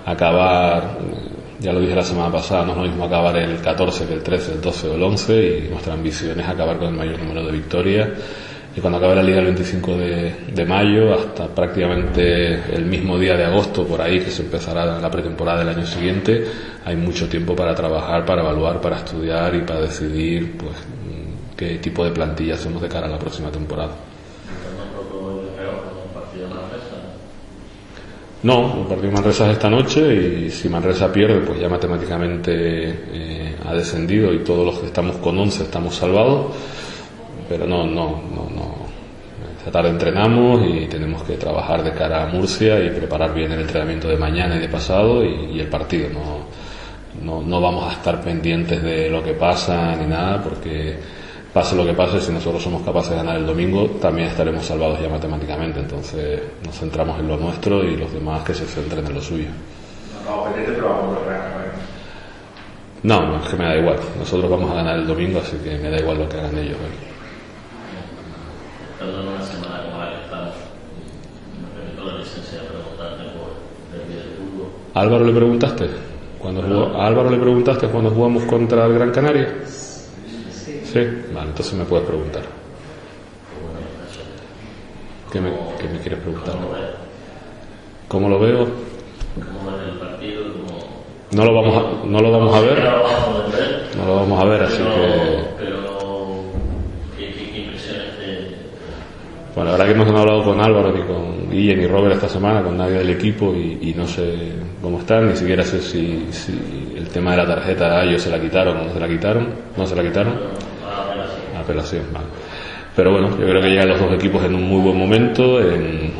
acabar ya lo dije la semana pasada, no es lo mismo acabar el 14 que el 13, el 12 o el 11 y nuestra ambición es acabar con el mayor número de victorias y cuando acabe la liga el 25 de, mayo hasta prácticamente el mismo día de agosto por ahí que se empezará la pretemporada del año siguiente hay mucho tiempo para trabajar para evaluar para estudiar y para decidir pues qué tipo de plantilla hacemos de cara a la próxima temporada no, el partido Manresa es esta noche y si Manresa pierde pues ya matemáticamente eh, ha descendido y todos los que estamos con 11 estamos salvados pero no, no, no, no. Esta tarde entrenamos y tenemos que trabajar de cara a Murcia y preparar bien el entrenamiento de mañana y de pasado y, el partido. No, no, no, vamos a estar pendientes de lo que pasa ni nada porque pase lo que pase, si nosotros somos capaces de ganar el domingo, también estaremos salvados ya matemáticamente. Entonces nos centramos en lo nuestro y los demás que se centren en lo suyo. No, no, es que me da igual. Nosotros vamos a ganar el domingo, así que me da igual lo que hagan ellos. Perdón, una semana como la que estamos. Me permito la licencia de preguntarte por el día de fútbol. Álvaro le preguntaste? Cuando jugó, ¿A Álvaro le preguntaste cuando jugamos contra el Gran Canaria? Sí. Vale, entonces me puedes preguntar. ¿Qué me, qué me quieres preguntar? ¿Cómo lo veo? ¿Cómo ves el partido? No lo vamos a, no lo vamos a ver. No lo vamos a ver, así que Bueno, la verdad que no hemos hablado con Álvaro, ni con Guille, ni Robert esta semana, con nadie del equipo y, no sé cómo están, ni siquiera sé si, el tema de la tarjeta a ellos se la quitaron o no se la quitaron. ¿No se la quitaron? Apelación, vale. Pero bueno, yo creo que llegan los dos equipos en un muy buen momento. En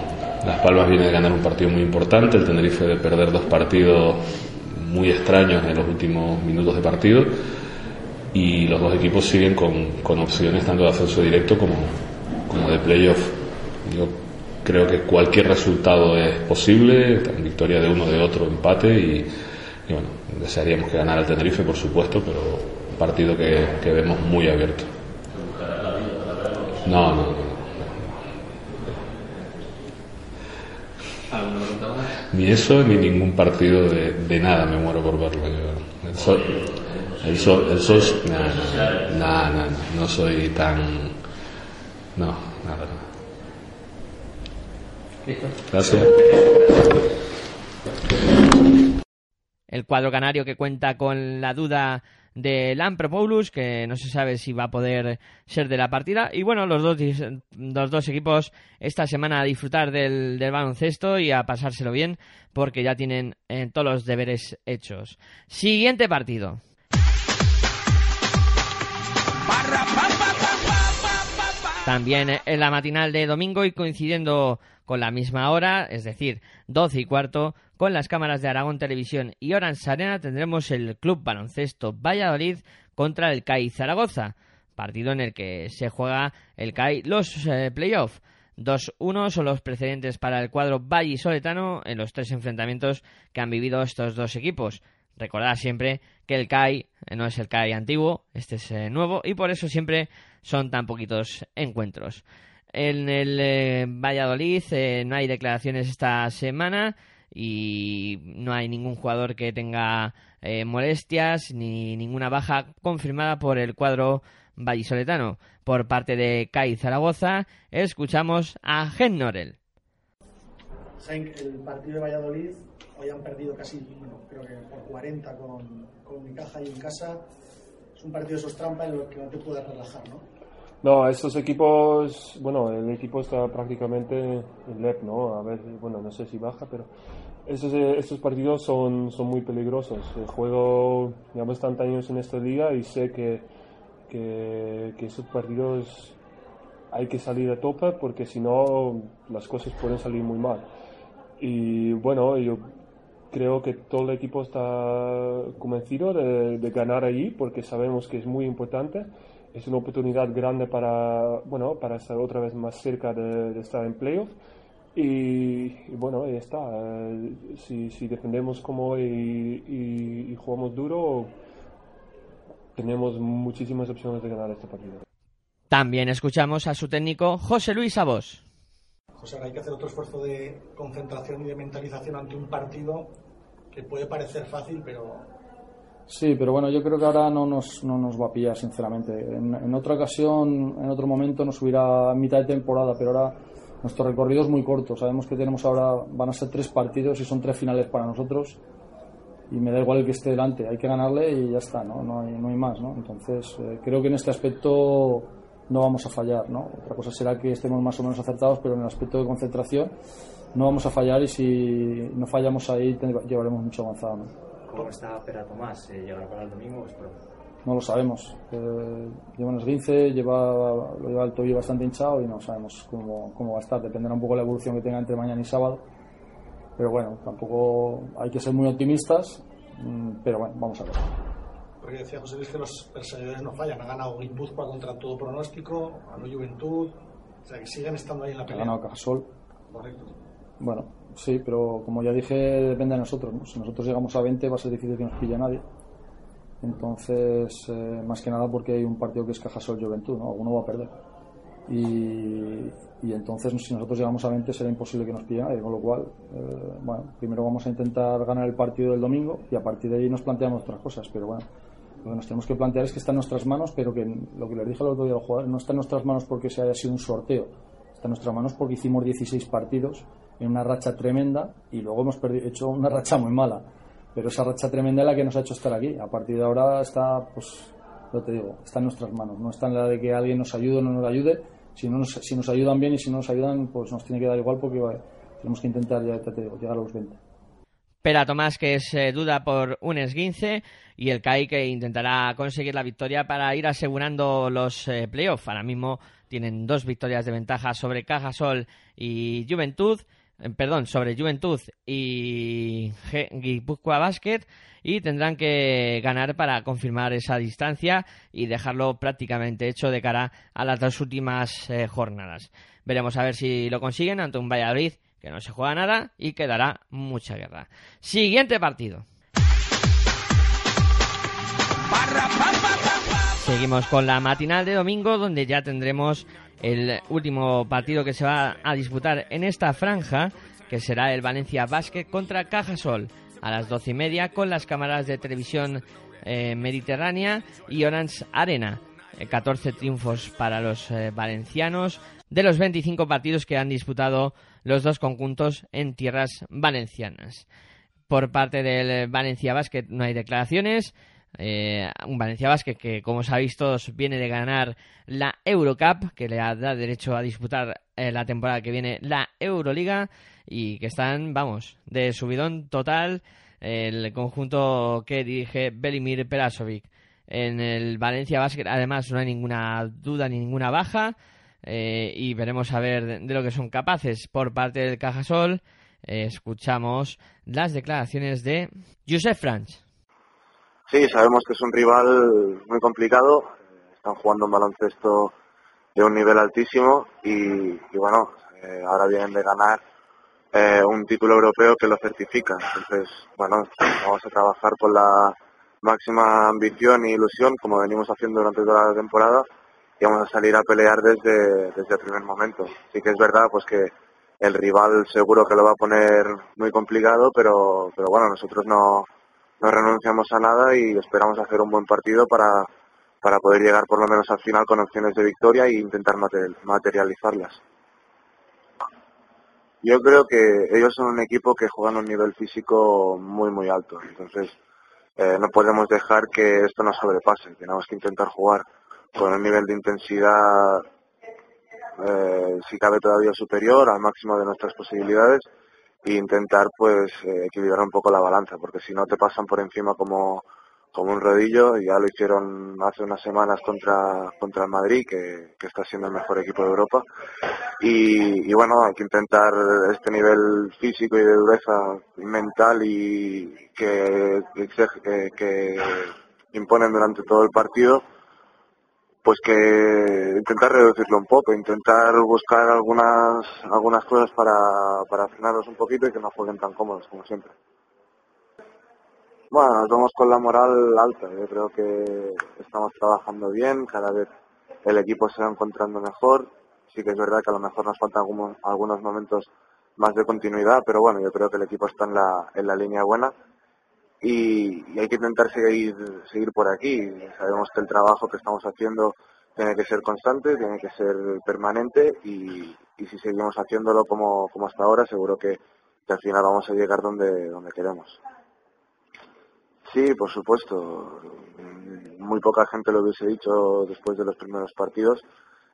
Las Palmas viene de ganar un partido muy importante, el Tenerife de perder dos partidos muy extraños en los últimos minutos de partido y los dos equipos siguen con, con opciones tanto de ascenso directo como, como de playoff. Yo creo que cualquier resultado es posible, victoria de uno, de otro, empate y, bueno, desearíamos que ganara el Tenerife, por supuesto, pero un partido que, que vemos muy abierto. No, no, no. Ni eso, ni ningún partido de, de nada, me muero por verlo. el sol, el sol, el sol, nada, nada, no soy tan no, nada, Gracias. El cuadro canario que cuenta con la duda de Lampropoulos, que no se sabe si va a poder ser de la partida. Y bueno, los dos, dos equipos esta semana a disfrutar del, del baloncesto y a pasárselo bien, porque ya tienen eh, todos los deberes hechos. Siguiente partido. También en la matinal de domingo y coincidiendo con la misma hora, es decir, 12 y cuarto, con las cámaras de Aragón Televisión y Orange Arena tendremos el Club Baloncesto Valladolid contra el CAI Zaragoza, partido en el que se juega el CAI los eh, playoffs. 2-1 son los precedentes para el cuadro vallisoletano en los tres enfrentamientos que han vivido estos dos equipos. Recordad siempre que el CAI no es el CAI antiguo, este es nuevo y por eso siempre son tan poquitos encuentros. En el Valladolid no hay declaraciones esta semana y no hay ningún jugador que tenga eh, molestias ni ninguna baja confirmada por el cuadro vallisoletano. Por parte de CAI Zaragoza, escuchamos a Gen Norel. El partido de Valladolid hoy han perdido casi, creo que por 40 con, con mi caja y en casa. Es un partido de esos trampas en los que no te puedes relajar, ¿no? No, estos equipos, bueno, el equipo está prácticamente en LEP, ¿no? A ver, bueno, no sé si baja, pero estos, estos partidos son, son muy peligrosos. El juego, llevamos tantos años en esta liga y sé que, que, que esos partidos hay que salir a tope porque si no las cosas pueden salir muy mal. Y bueno, yo creo que todo el equipo está convencido de, de ganar allí porque sabemos que es muy importante es una oportunidad grande para, bueno, para estar otra vez más cerca de, estar en playoff. Y, bueno, ahí está. Eh, si, si defendemos como y, y, jugamos duro, tenemos muchísimas opciones de ganar este partido. También escuchamos a su técnico José Luis Abos. José, hay que hacer otro esfuerzo de concentración y de mentalización ante un partido que puede parecer fácil, pero Sí, pero bueno, yo creo que ahora no nos, no nos va a pillar, sinceramente. En, otra ocasión, en otro momento, nos hubiera a mitad de temporada, pero ahora nuestro recorrido es muy corto. Sabemos que tenemos ahora, van a ser tres partidos y son tres finales para nosotros. Y me da igual el que esté delante, hay que ganarle y ya está, ¿no? No hay, no hay más, ¿no? Entonces, eh, creo que en este aspecto no vamos a fallar, ¿no? Otra cosa será que estemos más o menos acertados, pero en el aspecto de concentración no vamos a fallar y si no fallamos ahí llevaremos mucho avanzado, ¿no? ¿Cómo está Pera Tomás? ¿Llegará para el domingo No lo sabemos. Eh, lleva un esguince, lleva, lo lleva el tobillo bastante hinchado y no sabemos cómo, cómo va a estar. Dependerá un poco de la evolución que tenga entre mañana y sábado. Pero bueno, tampoco hay que ser muy optimistas. Mm, pero bueno, vamos a ver. Porque decía José Luis que los perseguidores no fallan. Ha ganado Guipúzcoa contra todo pronóstico, a la Juventud. O sea, que siguen estando ahí en la pelea. Ha ganado Cajasol. Correcto. Bueno, Sí, pero como ya dije, depende de nosotros. Si nosotros llegamos a 20 va a ser difícil que nos pille nadie. Entonces, eh, más que nada porque hay un partido que es Cajasol Juventud, ¿no? Alguno va a perder. Y, entonces, si nosotros llegamos a 20 será imposible que nos pille nadie. Con lo cual, eh, bueno, primero vamos a intentar ganar el partido del domingo y a partir de ahí nos planteamos otras cosas. Pero bueno, lo que nos tenemos que plantear es que está en nuestras manos, pero que lo que les dije al otro día al jugadores, no está en nuestras manos porque se haya sido un sorteo. Está en nuestras manos porque hicimos 16 partidos en una racha tremenda y luego hemos hecho una racha muy mala. Pero esa racha tremenda es la que nos ha hecho estar aquí. A partir de ahora está, pues, lo te digo, está en nuestras manos. No está en la de que alguien nos ayude o no nos ayude. Si, no nos, si nos ayudan bien y si no nos ayudan, pues nos tiene que dar igual porque tenemos que intentar, ya te digo, llegar a los 20. Pera Tomás, que es eh, duda por un esguince, y el CAI que intentará conseguir la victoria para ir asegurando los eh, playoffs. Ahora mismo tienen dos victorias de ventaja sobre Cajasol y Juventud. Eh, perdón, sobre Juventud y Guipúzcoa Basket y tendrán que ganar para confirmar esa distancia y dejarlo prácticamente hecho de cara a las dos últimas eh, jornadas. Veremos a ver si lo consiguen ante un Valladolid que no se juega nada y que dará mucha guerra. Siguiente partido. Seguimos con la matinal de domingo donde ya tendremos el último partido que se va a disputar en esta franja, que será el Valencia Basket contra Cajasol a las doce y media con las cámaras de televisión eh, mediterránea y Orange Arena. 14 eh, triunfos para los eh, valencianos de los 25 partidos que han disputado los dos conjuntos en tierras valencianas. Por parte del Valencia Basket no hay declaraciones. Eh, un Valencia Basket que, como sabéis todos, viene de ganar la Eurocup, que le da derecho a disputar eh, la temporada que viene la Euroliga y que están, vamos, de subidón total el conjunto que dirige Belimir Perasovic. En el Valencia Basket, además, no hay ninguna duda ni ninguna baja eh, y veremos a ver de, lo que son capaces por parte del Cajasol. escuchamos las declaraciones de Josep Franch. Sí, sabemos que es un rival muy complicado. Están jugando un baloncesto de un nivel altísimo y, bueno, eh, ahora vienen de ganar eh, un título europeo que lo certifica. Entonces, bueno, vamos a trabajar con la máxima ambición e ilusión, como venimos haciendo durante toda la temporada, y vamos a salir a pelear desde, desde el primer momento. Sí que es verdad pues que el rival seguro que lo va a poner muy complicado, pero, pero bueno, nosotros no, no renunciamos a nada y esperamos hacer un buen partido para, para poder llegar por lo menos al final con opciones de victoria e intentar materializarlas. Yo creo que ellos son un equipo que juegan a un nivel físico muy, muy alto. Entonces, eh, no podemos dejar que esto nos sobrepase. Tenemos que intentar jugar con un nivel de intensidad, eh, si cabe todavía superior, al máximo de nuestras posibilidades e intentar pues eh, equilibrar un poco la balanza, porque si no te pasan por encima como, como un rodillo, ya lo hicieron hace unas semanas contra, contra el Madrid, que, que está siendo el mejor equipo de Europa. Y, y, bueno, hay que intentar este nivel físico y de dureza mental y que, que, que imponen durante todo el partido, pues que intentar reducirlo un poco, intentar buscar algunas algunas cosas para, para frenarlos un poquito y que no jueguen tan cómodos como siempre. Bueno, nos vamos con la moral alta. Yo creo que estamos trabajando bien, cada vez el equipo se va encontrando mejor. Sí que es verdad que a lo mejor nos faltan algunos, momentos más de continuidad, pero bueno, yo creo que el equipo está en la, en la línea buena y, hay que intentar seguir, seguir por aquí. Sabemos que el trabajo que estamos haciendo tiene que ser constante, tiene que ser permanente y, si seguimos haciéndolo como, como hasta ahora, seguro que, al final vamos a llegar donde, donde queremos. Sí, por supuesto. Muy poca gente lo hubiese dicho después de los primeros partidos,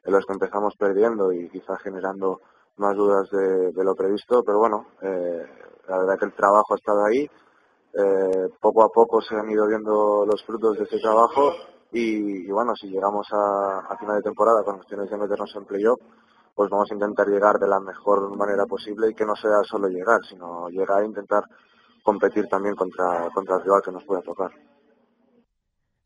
en los que empezamos perdiendo y quizá generando más dudas de, lo previsto, pero bueno, eh, la verdad que el trabajo ha estado ahí, eh, poco a poco se han ido viendo los frutos de ese trabajo y, bueno, si llegamos a, final de temporada con opciones de meternos en playoff, pues vamos a intentar llegar de la mejor manera posible y que no sea solo llegar, sino llegar a intentar competir también contra, contra el rival que nos pueda tocar.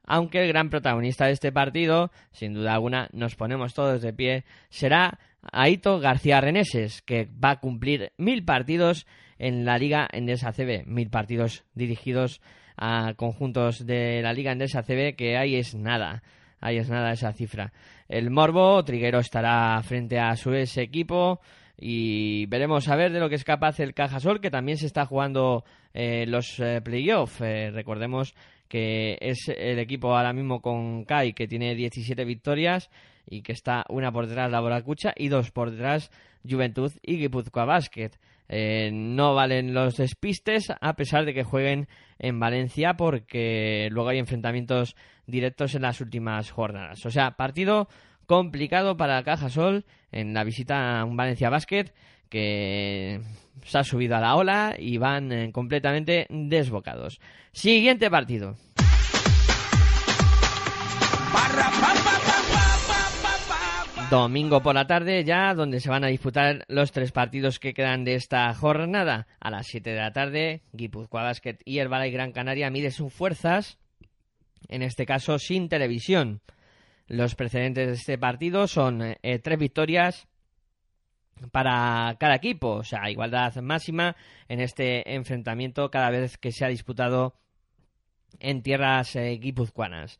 Aunque el gran protagonista de este partido, sin duda alguna, nos ponemos todos de pie, será Aito García Reneses, que va a cumplir mil partidos en la Liga Endesa CB, mil partidos dirigidos a conjuntos de la Liga Endesa CB, que ahí es nada, ahí es nada esa cifra. El Morbo, Triguero estará frente a su ese equipo y veremos a ver de lo que es capaz el Cajasol, que también se está jugando eh, los eh, playoffs. Eh, recordemos que es el equipo ahora mismo con Kai, que tiene 17 victorias y que está una por detrás la Boracucha y dos por detrás Juventud y Guipúzcoa Basket. Eh, no valen los despistes a pesar de que jueguen en Valencia porque luego hay enfrentamientos directos en las últimas jornadas. O sea, partido complicado para Caja Sol en la visita a un Valencia Basket que se ha subido a la ola y van eh, completamente desbocados. Siguiente partido. Domingo por la tarde ya, donde se van a disputar los tres partidos que quedan de esta jornada. A las 7 de la tarde, Guipúzcoa Basket y el y Gran Canaria mide sus fuerzas, en este caso sin televisión. Los precedentes de este partido son eh, tres victorias para cada equipo, o sea, igualdad máxima en este enfrentamiento cada vez que se ha disputado en tierras eh, guipuzcoanas.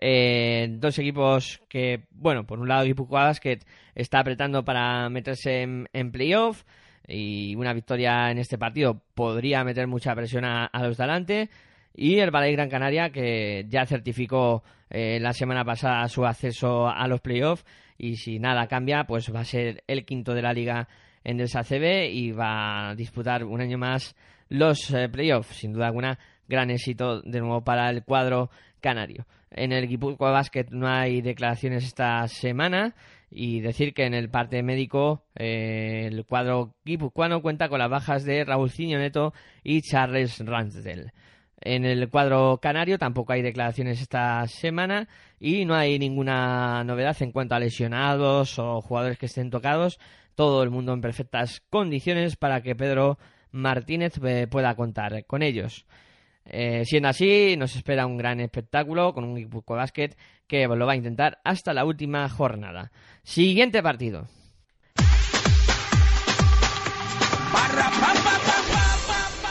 Eh, dos equipos que, bueno, por un lado Guipúzcoa Basket está apretando para meterse en, playoff y una victoria en este partido podría meter mucha presión a, los de adelante. Y el Valle Gran Canaria que ya certificó eh, la semana pasada su acceso a los playoffs y si nada cambia, pues va a ser el quinto de la liga en el SACB y va a disputar un año más los eh, playoffs. Sin duda alguna, gran éxito de nuevo para el cuadro canario. En el Guipúzcoa Basket no hay declaraciones esta semana y decir que en el parte médico eh, el cuadro guipuzcoano cuenta con las bajas de Raúl Neto y Charles Ransdell. En el cuadro canario tampoco hay declaraciones esta semana y no hay ninguna novedad en cuanto a lesionados o jugadores que estén tocados. Todo el mundo en perfectas condiciones para que Pedro Martínez eh, pueda contar con ellos. Eh, siendo así, nos espera un gran espectáculo con un de básquet que lo va a intentar hasta la última jornada. Siguiente partido.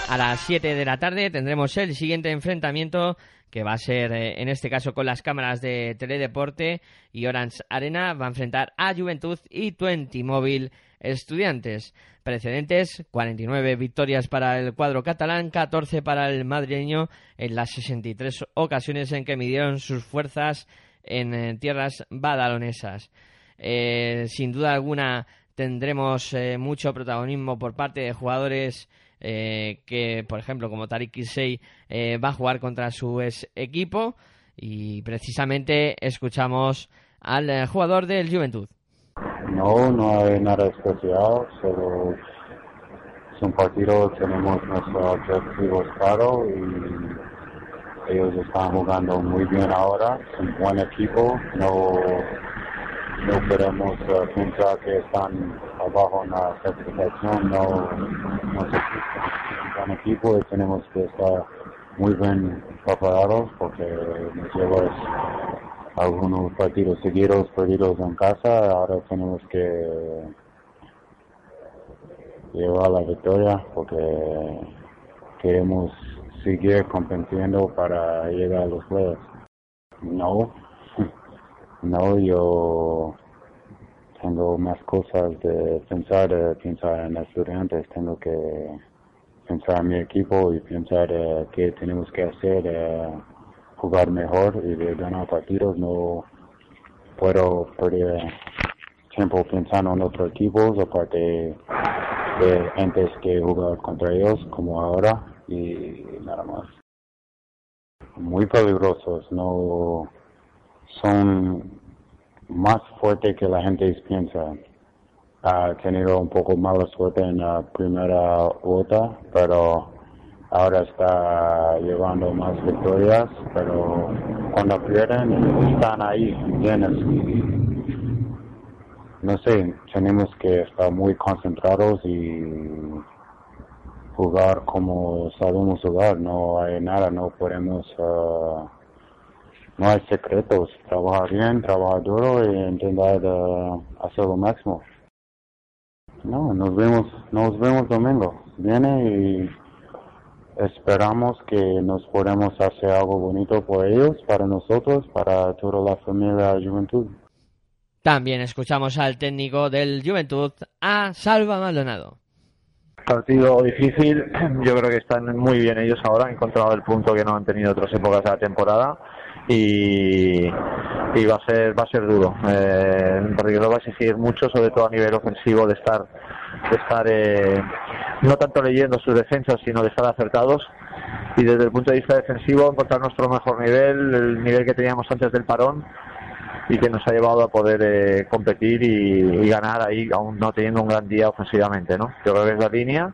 A las 7 de la tarde tendremos el siguiente enfrentamiento que va a ser eh, en este caso con las cámaras de Teledeporte y Orange Arena va a enfrentar a Juventud y Twenty Móvil Estudiantes. Precedentes, 49 victorias para el cuadro catalán, 14 para el madrileño en las 63 ocasiones en que midieron sus fuerzas en, eh, tierras badalonesas. Eh, sin duda alguna tendremos mucho protagonismo por parte de jugadores eh, que, por ejemplo, como Tariq Kisei eh, va a jugar contra su ex equipo y precisamente escuchamos al eh, jugador del Juventud. No, no hay nada especial, solo es un partido, tenemos nuestro objetivo claro y ellos están jugando muy bien ahora, es un buen equipo, no no podemos uh, pensar que están abajo en la certificación, no, no se un equipo y tenemos que estar muy bien preparados porque nos llevamos algunos partidos seguidos perdidos en casa, ahora tenemos que llevar la victoria porque queremos seguir compitiendo para llegar a los juegos. No, [LAUGHS] no, yo tengo más cosas de pensar, de pensar en estudiantes, tengo que pensar en mi equipo y pensar eh, qué tenemos que hacer, eh, jugar mejor y de ganar partidos. No puedo perder tiempo pensando en otros equipos, aparte de antes que jugar contra ellos, como ahora, y nada más. Muy peligrosos, no son más fuertes que la gente piensa. Ha tenido un poco mala suerte en la primera vuelta, pero ahora está llevando más victorias, pero cuando pierden están ahí, ¿entiendes? No sé, tenemos que estar muy concentrados y jugar como sabemos jugar, no hay nada, no podemos... Uh, no hay secretos, trabajar bien, trabajar duro y intentar uh, hacer lo máximo. No, nos vemos, nos vemos domingo. Viene y esperamos que nos podamos hacer algo bonito por ellos, para nosotros, para toda la familia Juventud. También escuchamos al técnico del Juventud, a Salva Maldonado. Partido difícil, [CLEARS THROAT] yo creo que están muy bien ellos ahora, han encontrado el punto que no han tenido otras épocas de la temporada y, y va a ser va a ser duro. Eh, lo va a exigir mucho sobre todo a nivel ofensivo de estar de estar eh, no tanto leyendo sus defensas sino de estar acertados. Y desde el punto de vista defensivo encontrar nuestro mejor nivel el nivel que teníamos antes del parón y que nos ha llevado a poder eh, competir y, ganar ahí aún no teniendo un gran día ofensivamente no yo creo que la línea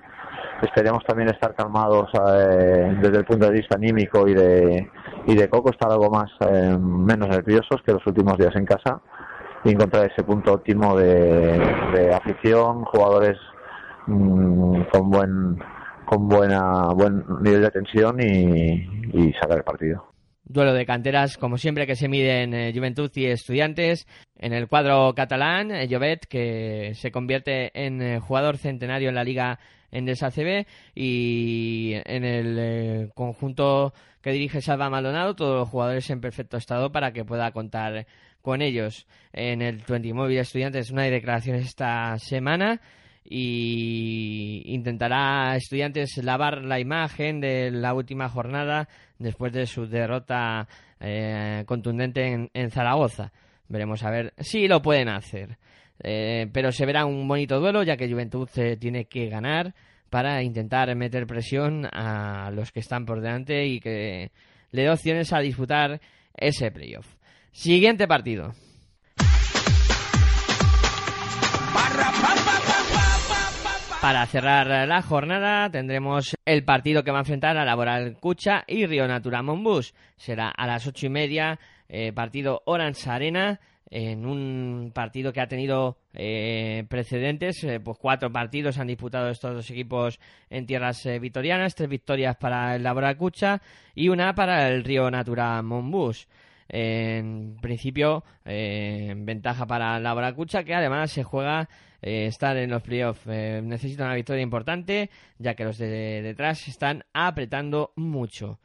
esperemos también estar calmados eh, desde el punto de vista anímico y de, y de Coco, estar algo más eh, menos nerviosos que los últimos días en casa y encontrar ese punto óptimo de, afición, jugadores mm, con buen con buena buen nivel de tensión y, sacar el partido. Duelo de canteras, como siempre, que se miden eh, Juventud y Estudiantes. En el cuadro catalán, Jovet, que se convierte en jugador centenario en la Liga en CB y en el eh, conjunto que dirige Salva Maldonado, todos los jugadores en perfecto estado para que pueda contar con ellos. En el 20 Móvil Estudiantes una declaraciones esta semana y intentará Estudiantes lavar la imagen de la última jornada después de su derrota eh, contundente en, Zaragoza. Veremos a ver si lo pueden hacer. Eh, pero se verá un bonito duelo ya que Juventud tiene que ganar para intentar meter presión a los que están por delante y que le dé opciones a disputar ese playoff. Siguiente partido. Para cerrar la jornada tendremos el partido que va a enfrentar a Laboral Cucha y Río Natura Monbus. Será a las ocho y media, eh, partido Orange Arena en un partido que ha tenido eh, precedentes, eh, pues cuatro partidos han disputado estos dos equipos en tierras eh, vitorianas, tres victorias para el Laboracucha y una para el Río Natura Monbus. en principio eh, ventaja para la Boracucha que además se juega estar en los playoffs. Necesita una victoria importante ya que los de detrás están apretando mucho.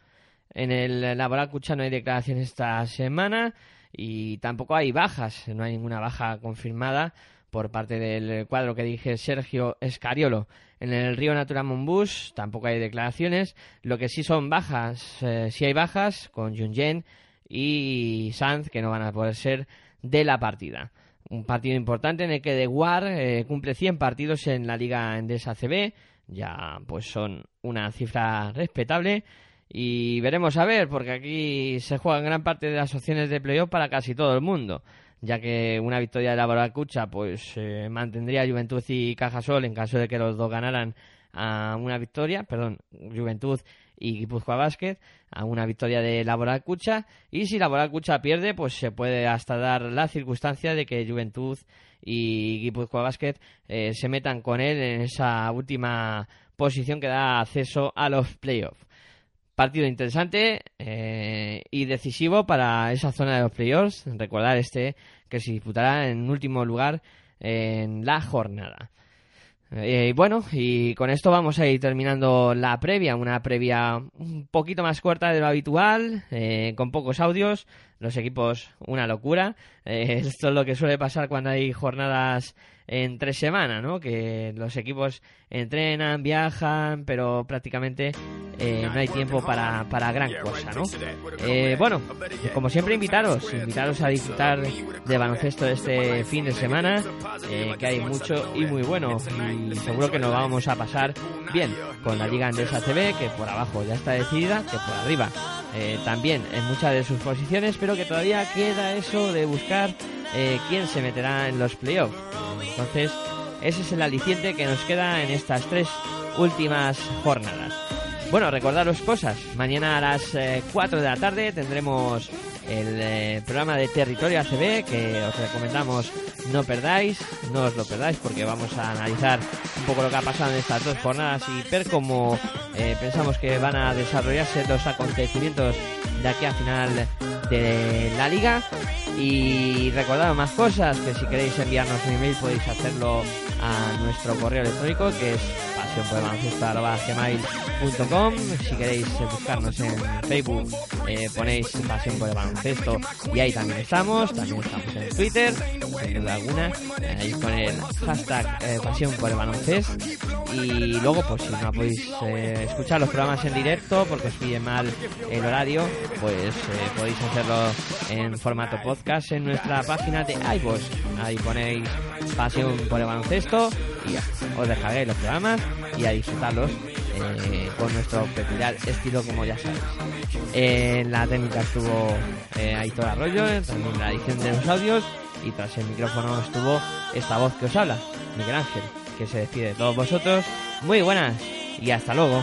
En el Laboracucha no hay declaración esta semana y tampoco hay bajas, no hay ninguna baja confirmada por parte del cuadro que dije Sergio Escariolo. En el Río Natura Monbus tampoco hay declaraciones. Lo que sí son bajas, eh, sí hay bajas con Junjen y Sanz que no van a poder ser de la partida. Un partido importante en el que De War eh, cumple 100 partidos en la Liga Endesa CB. Ya pues son una cifra respetable. Y veremos a ver, porque aquí se juegan gran parte de las opciones de playoff para casi todo el mundo ya que una victoria de la Boracucha pues eh, mantendría Juventud y Cajasol en caso de que los dos ganaran a una victoria, perdón, Juventud y Guipúzcoa Basket a una victoria de la Boracucha y si la Boracucha pierde pues se puede hasta dar la circunstancia de que Juventud y Guipúzcoa Basket eh, se metan con él en esa última posición que da acceso a los playoffs. Partido interesante eh, y decisivo para esa zona de los playoffs. Recordar este que se disputará en último lugar en la jornada. Eh, bueno, y con esto vamos a ir terminando la previa, una previa un poquito más corta de lo habitual, eh, con pocos audios, los equipos una locura. [LAUGHS] esto es lo que suele pasar cuando hay jornadas en tres semanas, ¿no? Que los equipos entrenan, viajan, pero prácticamente eh, no hay tiempo para, para gran cosa, ¿no? Eh, bueno, como siempre invitaros, invitaros a disfrutar de baloncesto este fin de semana, eh, que hay mucho y muy bueno, y seguro que nos vamos a pasar bien con la Liga Andesa CB, que por abajo ya está decidida, que por arriba también en muchas de sus posiciones, pero que todavía queda eso de buscar quién se meterá en los playoffs. Entonces, ese es el aliciente que nos queda en estas tres últimas jornadas. Bueno, recordaros cosas. Mañana a las 4 eh, de la tarde tendremos el eh, programa de Territorio ACB que os recomendamos no perdáis, no os lo perdáis porque vamos a analizar un poco lo que ha pasado en estas dos jornadas y ver cómo eh, pensamos que van a desarrollarse los acontecimientos de aquí a final de la liga. Y recordad más cosas que si queréis enviarnos un email podéis hacerlo a nuestro correo electrónico que es pasionporbaloncesto.com Si queréis buscarnos en Facebook eh, ponéis Pasión por el Baloncesto y ahí también estamos. También estamos en Twitter, sin duda alguna, ahí con el hashtag eh, Pasión por el Baloncesto. Y luego, pues si no podéis eh, escuchar los programas en directo porque os pide mal el horario, pues podéis hacerlo en formato podcast en nuestra página de iVoox. Ahí ponéis Pasión por el Baloncesto os dejaré los programas y a disfrutarlos eh, con nuestro peculiar estilo como ya sabéis. En la técnica estuvo eh, Aitor Arroyo, también la edición de los audios y tras el micrófono estuvo esta voz que os habla, Miguel Ángel, que se despide de todos vosotros. Muy buenas y hasta luego.